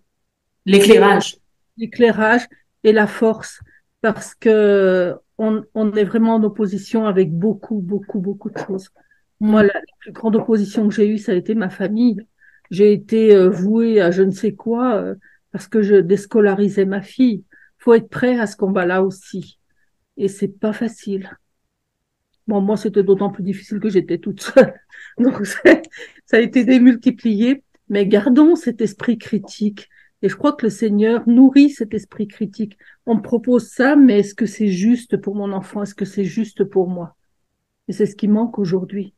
l'éclairage, l'éclairage et la force, parce que on, on, est vraiment en opposition avec beaucoup, beaucoup, beaucoup de choses. Moi, la, plus grande opposition que j'ai eue, ça a été ma famille. J'ai été euh, vouée à je ne sais quoi euh, parce que je déscolarisais ma fille. Faut être prêt à ce combat-là aussi. Et c'est pas facile. Bon, moi, c'était d'autant plus difficile que j'étais toute seule. Donc, ça a été démultiplié. Mais gardons cet esprit critique. Et je crois que le Seigneur nourrit cet esprit critique. On me propose ça, mais est-ce que c'est juste pour mon enfant? Est-ce que c'est juste pour moi? Et c'est ce qui manque aujourd'hui.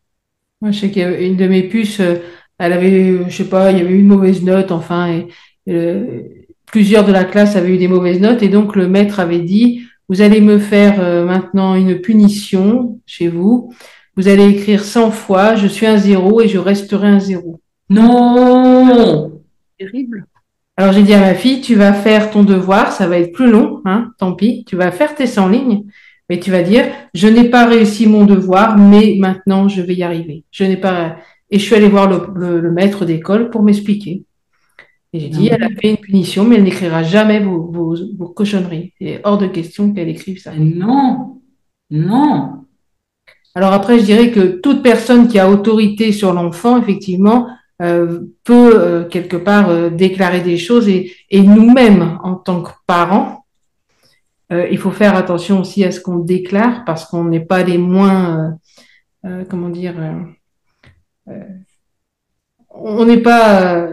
Moi, je sais qu'une de mes puces, euh, elle avait, je sais pas, il y avait eu une mauvaise note, enfin, et, euh, plusieurs de la classe avaient eu des mauvaises notes, et donc le maître avait dit, vous allez me faire euh, maintenant une punition chez vous. Vous allez écrire 100 fois, je suis un zéro et je resterai un zéro. Non Terrible. Alors j'ai dit à ma fille, tu vas faire ton devoir, ça va être plus long, hein, tant pis, tu vas faire tes 100 lignes, mais tu vas dire, je n'ai pas réussi mon devoir, mais maintenant je vais y arriver. Je n'ai pas, et je suis allée voir le, maître d'école pour m'expliquer. Et j'ai dit, elle a fait une punition, mais elle n'écrira jamais vos, vos, vos cochonneries. C'est hors de question qu'elle écrive ça. Non, non. Alors après, je dirais que toute personne qui a autorité sur l'enfant, effectivement, euh, peut euh, quelque part euh, déclarer des choses et, et nous-mêmes en tant que parents, il faut faire attention aussi à ce qu'on déclare parce qu'on n'est pas les moins, comment dire, on n'est pas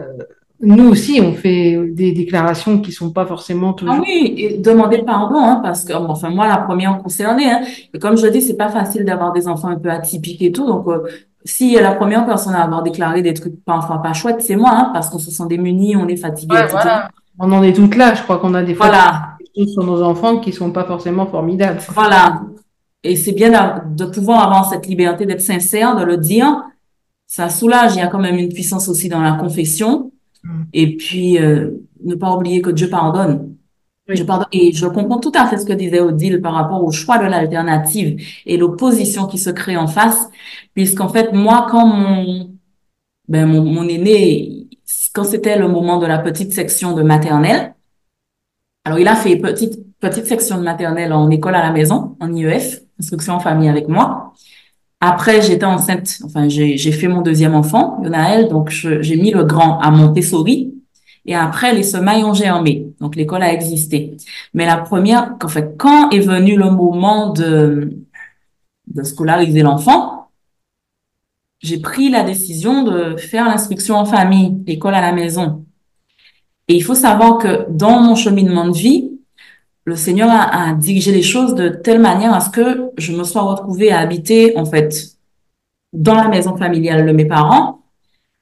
nous aussi, on fait des déclarations qui sont pas forcément toujours. Ah oui, et demander pardon, hein, parce que, enfin, moi, la première concernée, hein, et comme je le dis, c'est pas facile d'avoir des enfants un peu atypiques et tout, donc, si la première personne à avoir déclaré des trucs parfois pas chouettes, c'est moi, hein, parce qu'on se sent démunis, on est fatigué, Voilà. On en est toutes là. Je crois qu'on a des fois des choses sur nos enfants qui sont pas forcément formidables. Voilà. Et c'est bien de pouvoir avoir cette liberté d'être sincère, de le dire. Ça soulage. Il y a quand même une puissance aussi dans la confession. Mm. Et puis, euh, ne pas oublier que Dieu pardonne. Je pardonne, et je comprends tout à fait ce que disait Odile par rapport au choix de l'alternative et l'opposition qui se crée en face, puisqu'en fait, moi, quand mon, ben, mon, mon aîné, quand c'était le moment de la petite section de maternelle, alors il a fait petite, petite section de maternelle en école à la maison, en IEF, instruction en famille avec moi. Après, j'étais enceinte, enfin, j'ai fait mon deuxième enfant, Yonaël, donc j'ai mis le grand à Montessori, et après, les semailles ont germé. Donc, l'école a existé. Mais la première, en fait, quand est venu le moment de, de scolariser l'enfant, j'ai pris la décision de faire l'instruction en famille, l'école à la maison. Et il faut savoir que dans mon cheminement de vie, le Seigneur a, a, dirigé les choses de telle manière à ce que je me sois retrouvée à habiter, en fait, dans la maison familiale de mes parents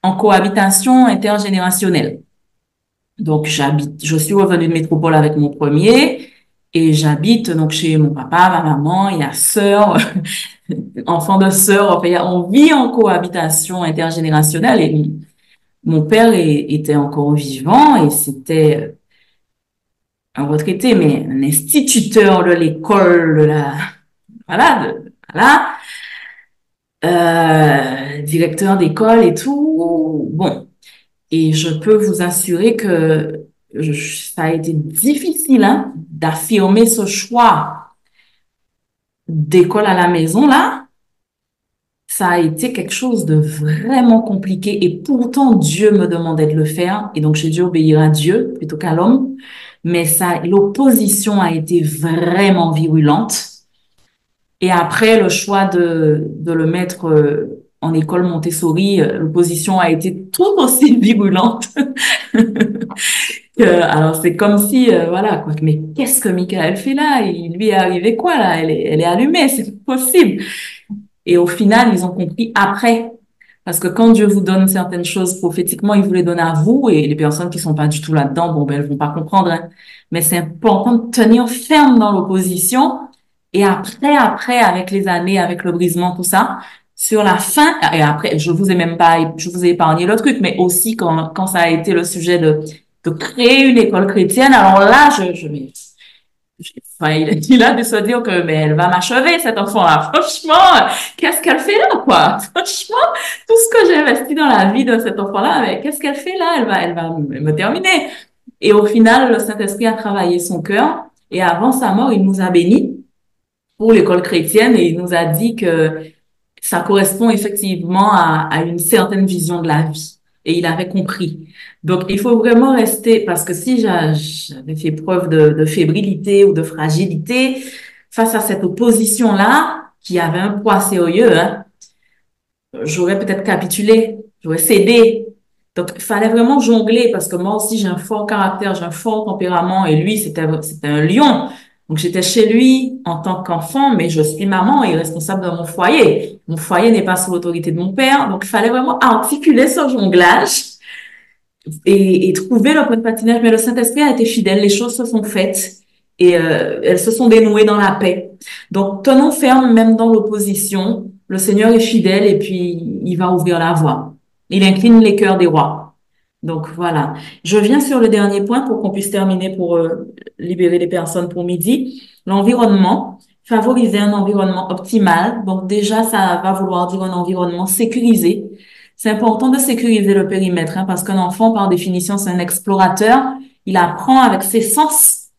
en cohabitation intergénérationnelle. Donc, j'habite, je suis revenue de métropole avec mon premier et j'habite donc chez mon papa, ma maman et la sœur, enfant de sœur. Enfin, on vit en cohabitation intergénérationnelle et mon père était encore vivant et c'était un retraité, mais un instituteur de l'école, de la, voilà, voilà, euh, directeur d'école et tout. Bon, et je peux vous assurer que ça a été difficile hein, d'affirmer ce choix d'école à la maison là. Ça a été quelque chose de vraiment compliqué et pourtant Dieu me demandait de le faire et donc j'ai dû obéir à Dieu plutôt qu'à l'homme mais ça, l'opposition a été vraiment virulente. Et après, le choix de, de le mettre euh, en école Montessori, euh, l'opposition a été tout aussi virulente. alors, c'est comme si, euh, voilà, quoi. Mais qu'est-ce que Michael fait là? Il lui est arrivé quoi, là? Elle est, elle est allumée, c'est possible. Et au final, ils ont compris après parce que quand Dieu vous donne certaines choses prophétiquement, il vous les donne à vous et les personnes qui sont pas du tout là-dedans, bon, ben, elles vont pas comprendre. Hein. Mais c'est important de tenir ferme dans l'opposition. Et après, après, avec les années, avec le brisement, tout ça, sur la fin, et après, je vous ai même pas, je vous ai épargné le truc, mais aussi quand, quand ça a été le sujet de, de créer une école chrétienne, alors là, je, je, Enfin, il, a dû se dire que mais elle va m'achever cette enfant-là. Franchement, qu'est-ce qu'elle fait là, quoi? Franchement, tout ce que j'ai investi dans la vie de cet enfant-là, mais qu'est-ce qu'elle fait là? Elle va, elle va me terminer. Et au final, le Saint-Esprit a travaillé son cœur. Et avant sa mort, il nous a bénis pour l'école chrétienne et il nous a dit que ça correspond effectivement à, à une certaine vision de la vie. Et il avait compris. Donc, il faut vraiment rester, parce que si j'avais fait preuve de, fébrilité ou de fragilité face à cette opposition-là, qui avait un poids sérieux, hein, j'aurais peut-être capitulé, j'aurais cédé. Donc, il fallait vraiment jongler, parce que moi aussi, j'ai un fort caractère, j'ai un fort tempérament, et lui, c'était un lion. Donc, j'étais chez lui en tant qu'enfant, mais je suis maman et responsable de mon foyer. Mon foyer n'est pas sous l'autorité de mon père, donc il fallait vraiment articuler ce jonglage et, et trouver le point de patinage. Mais le Saint-Esprit a été fidèle, les choses se sont faites et euh, elles se sont dénouées dans la paix. Donc, tenons ferme même dans l'opposition. Le Seigneur est fidèle et puis il va ouvrir la voie. Il incline les cœurs des rois. Donc voilà. Je viens sur le dernier point pour qu'on puisse terminer pour euh, libérer les personnes pour midi. L'environnement. Favoriser un environnement optimal. Donc déjà, ça va vouloir dire un environnement sécurisé c'est important de sécuriser le périmètre, hein, parce qu'un enfant, par définition, c'est un explorateur. Il apprend avec ses sens.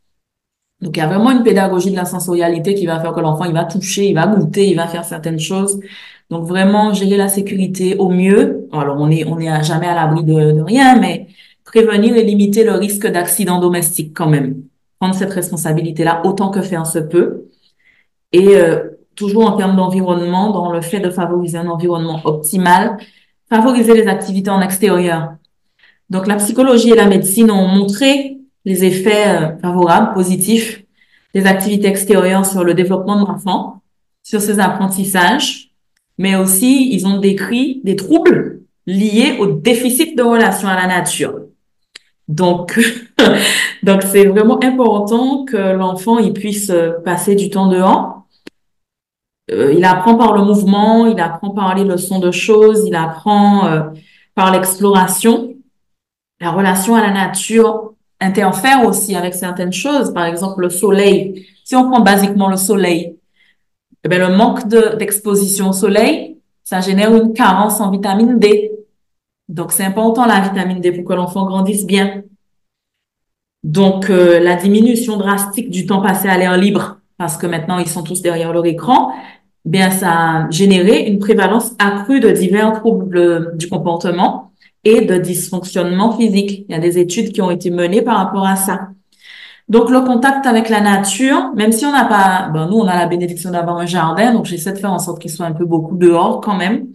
Donc, il y a vraiment une pédagogie de la sensorialité qui va faire que l'enfant, il va toucher, il va goûter, il va faire certaines choses. Donc, vraiment, gérer la sécurité au mieux. Alors, on est, on est jamais à l'abri de, rien, mais prévenir et limiter le risque d'accident domestique quand même. Prendre cette responsabilité-là autant que faire se peut. Et euh, toujours en termes d'environnement, dans le fait de favoriser un environnement optimal, favoriser les activités en extérieur. Donc, la psychologie et la médecine ont montré les effets euh, favorables, positifs des activités extérieures sur le développement de l'enfant, sur ses apprentissages, mais aussi ils ont décrit des troubles liés au déficit de relation à la nature. Donc, donc c'est vraiment important que l'enfant il puisse euh, passer du temps dehors euh, il apprend par le mouvement, il apprend par les leçons de choses, il apprend euh, par l'exploration. La relation à la nature interfère aussi avec certaines choses. Par exemple, le soleil. Si on prend basiquement le soleil, eh bien, le manque d'exposition au soleil, ça génère une carence en vitamine D. Donc, c'est important la vitamine D pour que l'enfant grandisse bien. Donc, euh, la diminution drastique du temps passé à l'air libre, parce que maintenant ils sont tous derrière leur écran, bien ça a généré une prévalence accrue de divers troubles du comportement et de dysfonctionnement physique. Il y a des études qui ont été menées par rapport à ça. Donc le contact avec la nature, même si on n'a pas, ben nous on a la bénédiction d'avoir un jardin, donc j'essaie de faire en sorte qu'il soit un peu beaucoup dehors quand même.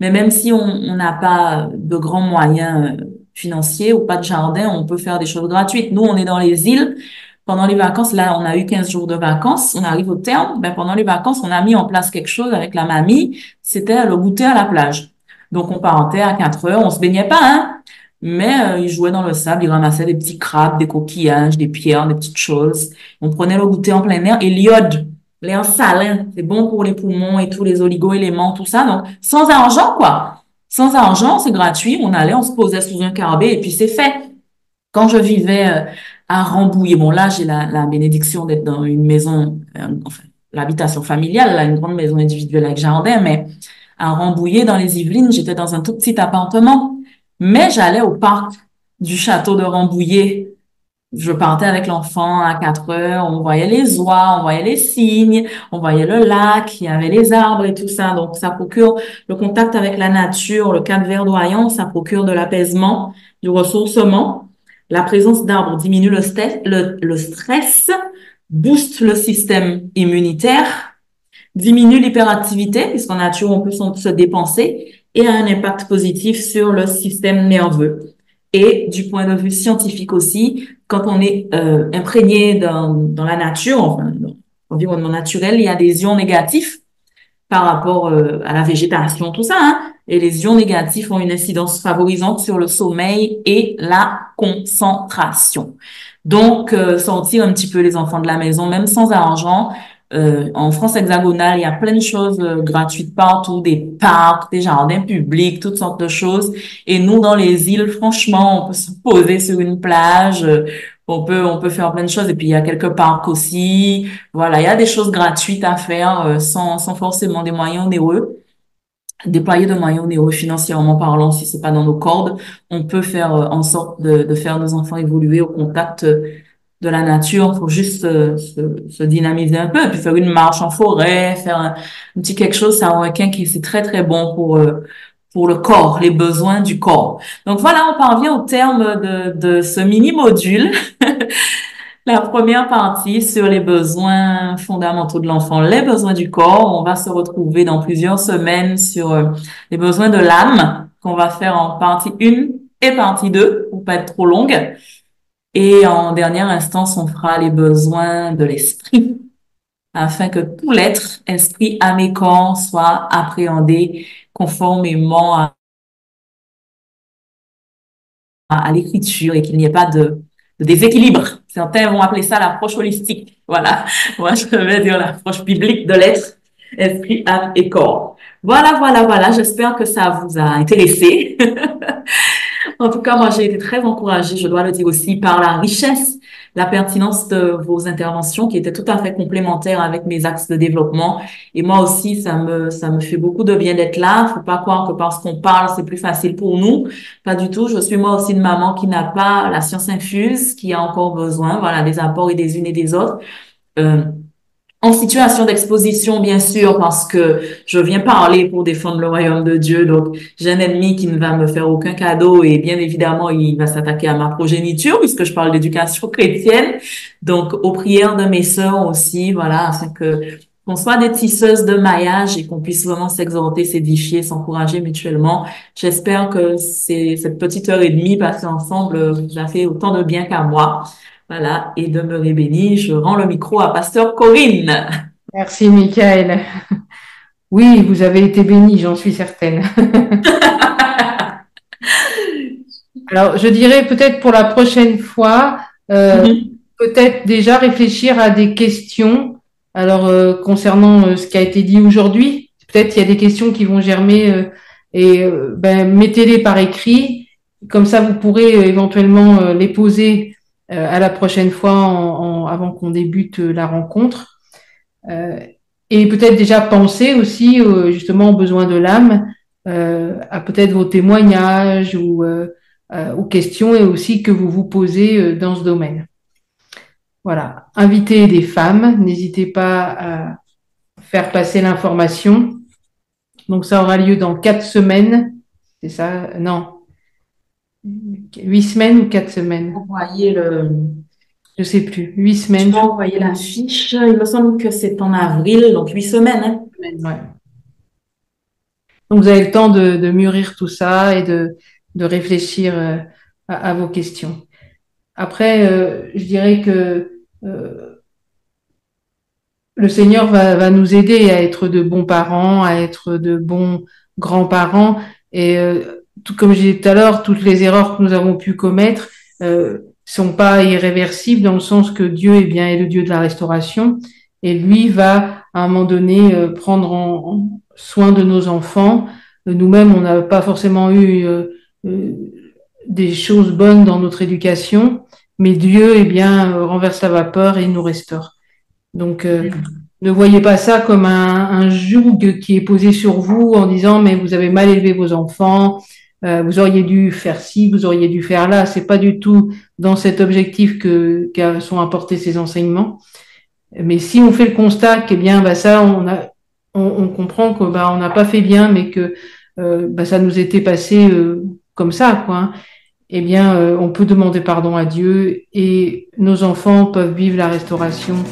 Mais même si on n'a pas de grands moyens euh, financiers ou pas de jardin, on peut faire des choses gratuites. Nous on est dans les îles, pendant les vacances, là, on a eu 15 jours de vacances, on arrive au terme, ben, pendant les vacances, on a mis en place quelque chose avec la mamie, c'était le goûter à la plage. Donc, on partait à 4 heures, on se baignait pas, hein, mais euh, il jouait dans le sable, il ramassait des petits crabes, des coquillages, des pierres, des petites choses. On prenait le goûter en plein air et l'iode, l'air salin, c'est bon pour les poumons et tous les oligo-éléments, tout ça. Donc, sans argent, quoi. Sans argent, c'est gratuit. On allait, on se posait sous un carbet et puis c'est fait. Quand je vivais euh, à Rambouillet, bon là, j'ai la, la bénédiction d'être dans une maison, euh, enfin, l'habitation familiale, là, une grande maison individuelle avec jardin, mais à Rambouillet, dans les Yvelines, j'étais dans un tout petit appartement. Mais j'allais au parc du château de Rambouillet. Je partais avec l'enfant à 4 heures, on voyait les oies, on voyait les cygnes, on voyait le lac, il y avait les arbres et tout ça. Donc, ça procure le contact avec la nature, le cadre verdoyant, ça procure de l'apaisement, du ressourcement. La présence d'arbres diminue le, stress, booste le système immunitaire, diminue l'hyperactivité, puisqu'en nature, on peut se dépenser, et a un impact positif sur le système nerveux. Et du point de vue scientifique aussi, quand on est euh, imprégné dans, dans la nature, enfin, dans l'environnement naturel, il y a des ions négatifs par rapport euh, à la végétation, tout ça. Hein? Et les ions négatifs ont une incidence favorisante sur le sommeil et la concentration. Donc, euh, sortir un petit peu les enfants de la maison, même sans argent, euh, en France hexagonale, il y a plein de choses euh, gratuites partout, des parcs, des jardins publics, toutes sortes de choses. Et nous, dans les îles, franchement, on peut se poser sur une plage, euh, on peut on peut faire plein de choses. Et puis il y a quelques parcs aussi. Voilà, il y a des choses gratuites à faire sans sans forcément des moyens onéreux. Déployer de moyens onéreux financièrement parlant, si c'est pas dans nos cordes, on peut faire en sorte de, de faire nos enfants évoluer au contact de la nature pour juste euh, se, se, dynamiser un peu, puis faire une marche en forêt, faire un, petit quelque chose, c'est un requin qui c'est très très bon pour euh, pour le corps, les besoins du corps. Donc voilà, on parvient au terme de, de ce mini module. la première partie sur les besoins fondamentaux de l'enfant, les besoins du corps. On va se retrouver dans plusieurs semaines sur euh, les besoins de l'âme qu'on va faire en partie 1 et partie 2 pour pas être trop longue. Et en dernière instance, on fera les besoins de l'esprit afin que tout l'être, esprit, âme et corps, soit appréhendé conformément à, l'écriture et qu'il n'y ait pas de, de, déséquilibre. Certains vont appeler ça l'approche holistique. Voilà. Moi, je vais dire l'approche biblique de l'être, esprit, âme et corps. Voilà, voilà, voilà. J'espère que ça vous a intéressé. En tout cas, moi, j'ai été très encouragée, je dois le dire aussi, par la richesse, la pertinence de vos interventions qui étaient tout à fait complémentaires avec mes axes de développement. Et moi aussi, ça me, ça me fait beaucoup de bien d'être là. Faut pas croire que parce qu'on parle, c'est plus facile pour nous. Pas du tout. Je suis moi aussi une maman qui n'a pas la science infuse, qui a encore besoin, voilà, des apports et des unes et des autres. Euh, en situation d'exposition, bien sûr, parce que je viens parler pour défendre le royaume de Dieu. Donc, j'ai un ennemi qui ne va me faire aucun cadeau et bien évidemment, il va s'attaquer à ma progéniture puisque je parle d'éducation chrétienne. Donc, aux prières de mes sœurs aussi, voilà, afin que qu'on soit des tisseuses de maillage et qu'on puisse vraiment s'exhorter, s'édifier, s'encourager mutuellement. J'espère que c'est cette petite heure et demie passée ensemble vous a fait autant de bien qu'à moi. Voilà, et demeurez béni. Je rends le micro à Pasteur Corinne. Merci, Michael. Oui, vous avez été béni, j'en suis certaine. Alors, je dirais peut-être pour la prochaine fois, euh, mm-hmm. peut-être déjà réfléchir à des questions. Alors, euh, concernant euh, ce qui a été dit aujourd'hui, peut-être il y a des questions qui vont germer et ben, mettez-les par écrit. Comme ça, vous pourrez éventuellement les poser euh, à la prochaine fois en, avant qu'on débute la rencontre. Euh, et peut-être déjà penser aussi justement aux besoins de l'âme, euh, à peut-être vos témoignages ou aux questions et aussi que vous vous posez dans ce domaine. Voilà, invitez des femmes, n'hésitez pas à faire passer l'information. Donc ça aura lieu dans quatre semaines. C'est ça? Non, Huit semaines ou quatre semaines? Envoyer le. Je sais plus. Huit semaines. Envoyer la fiche. Il me semble que c'est en avril, donc huit semaines. Hein. Ouais. Donc vous avez le temps de, de mûrir tout ça et de, de réfléchir euh, à, à, vos questions. Après, euh, je dirais que le Seigneur va, va, nous aider à être de bons parents, à être de bons grands-parents. Et tout comme j'ai dit tout à l'heure, toutes les erreurs que nous avons pu commettre euh, sont pas irréversibles dans le sens que Dieu est bien est le Dieu de la restauration et lui va à un moment donné euh, prendre en, soin de nos enfants. Euh, nous-mêmes, on n'a pas forcément eu euh, des choses bonnes dans notre éducation, mais Dieu eh bien renverse la vapeur et nous restaure. Donc ne voyez pas ça comme un, un joug qui est posé sur vous en disant mais vous avez mal élevé vos enfants, euh, vous auriez dû faire ci, vous auriez dû faire là. C'est pas du tout dans cet objectif que, sont apportés ces enseignements. Mais si on fait le constat que bien, bah ça, on a, on, comprend que bah on n'a pas fait bien, mais que euh, bah, ça nous était passé euh, comme ça, quoi. Hein. Eh bien, on peut demander pardon à Dieu et nos enfants peuvent vivre la restauration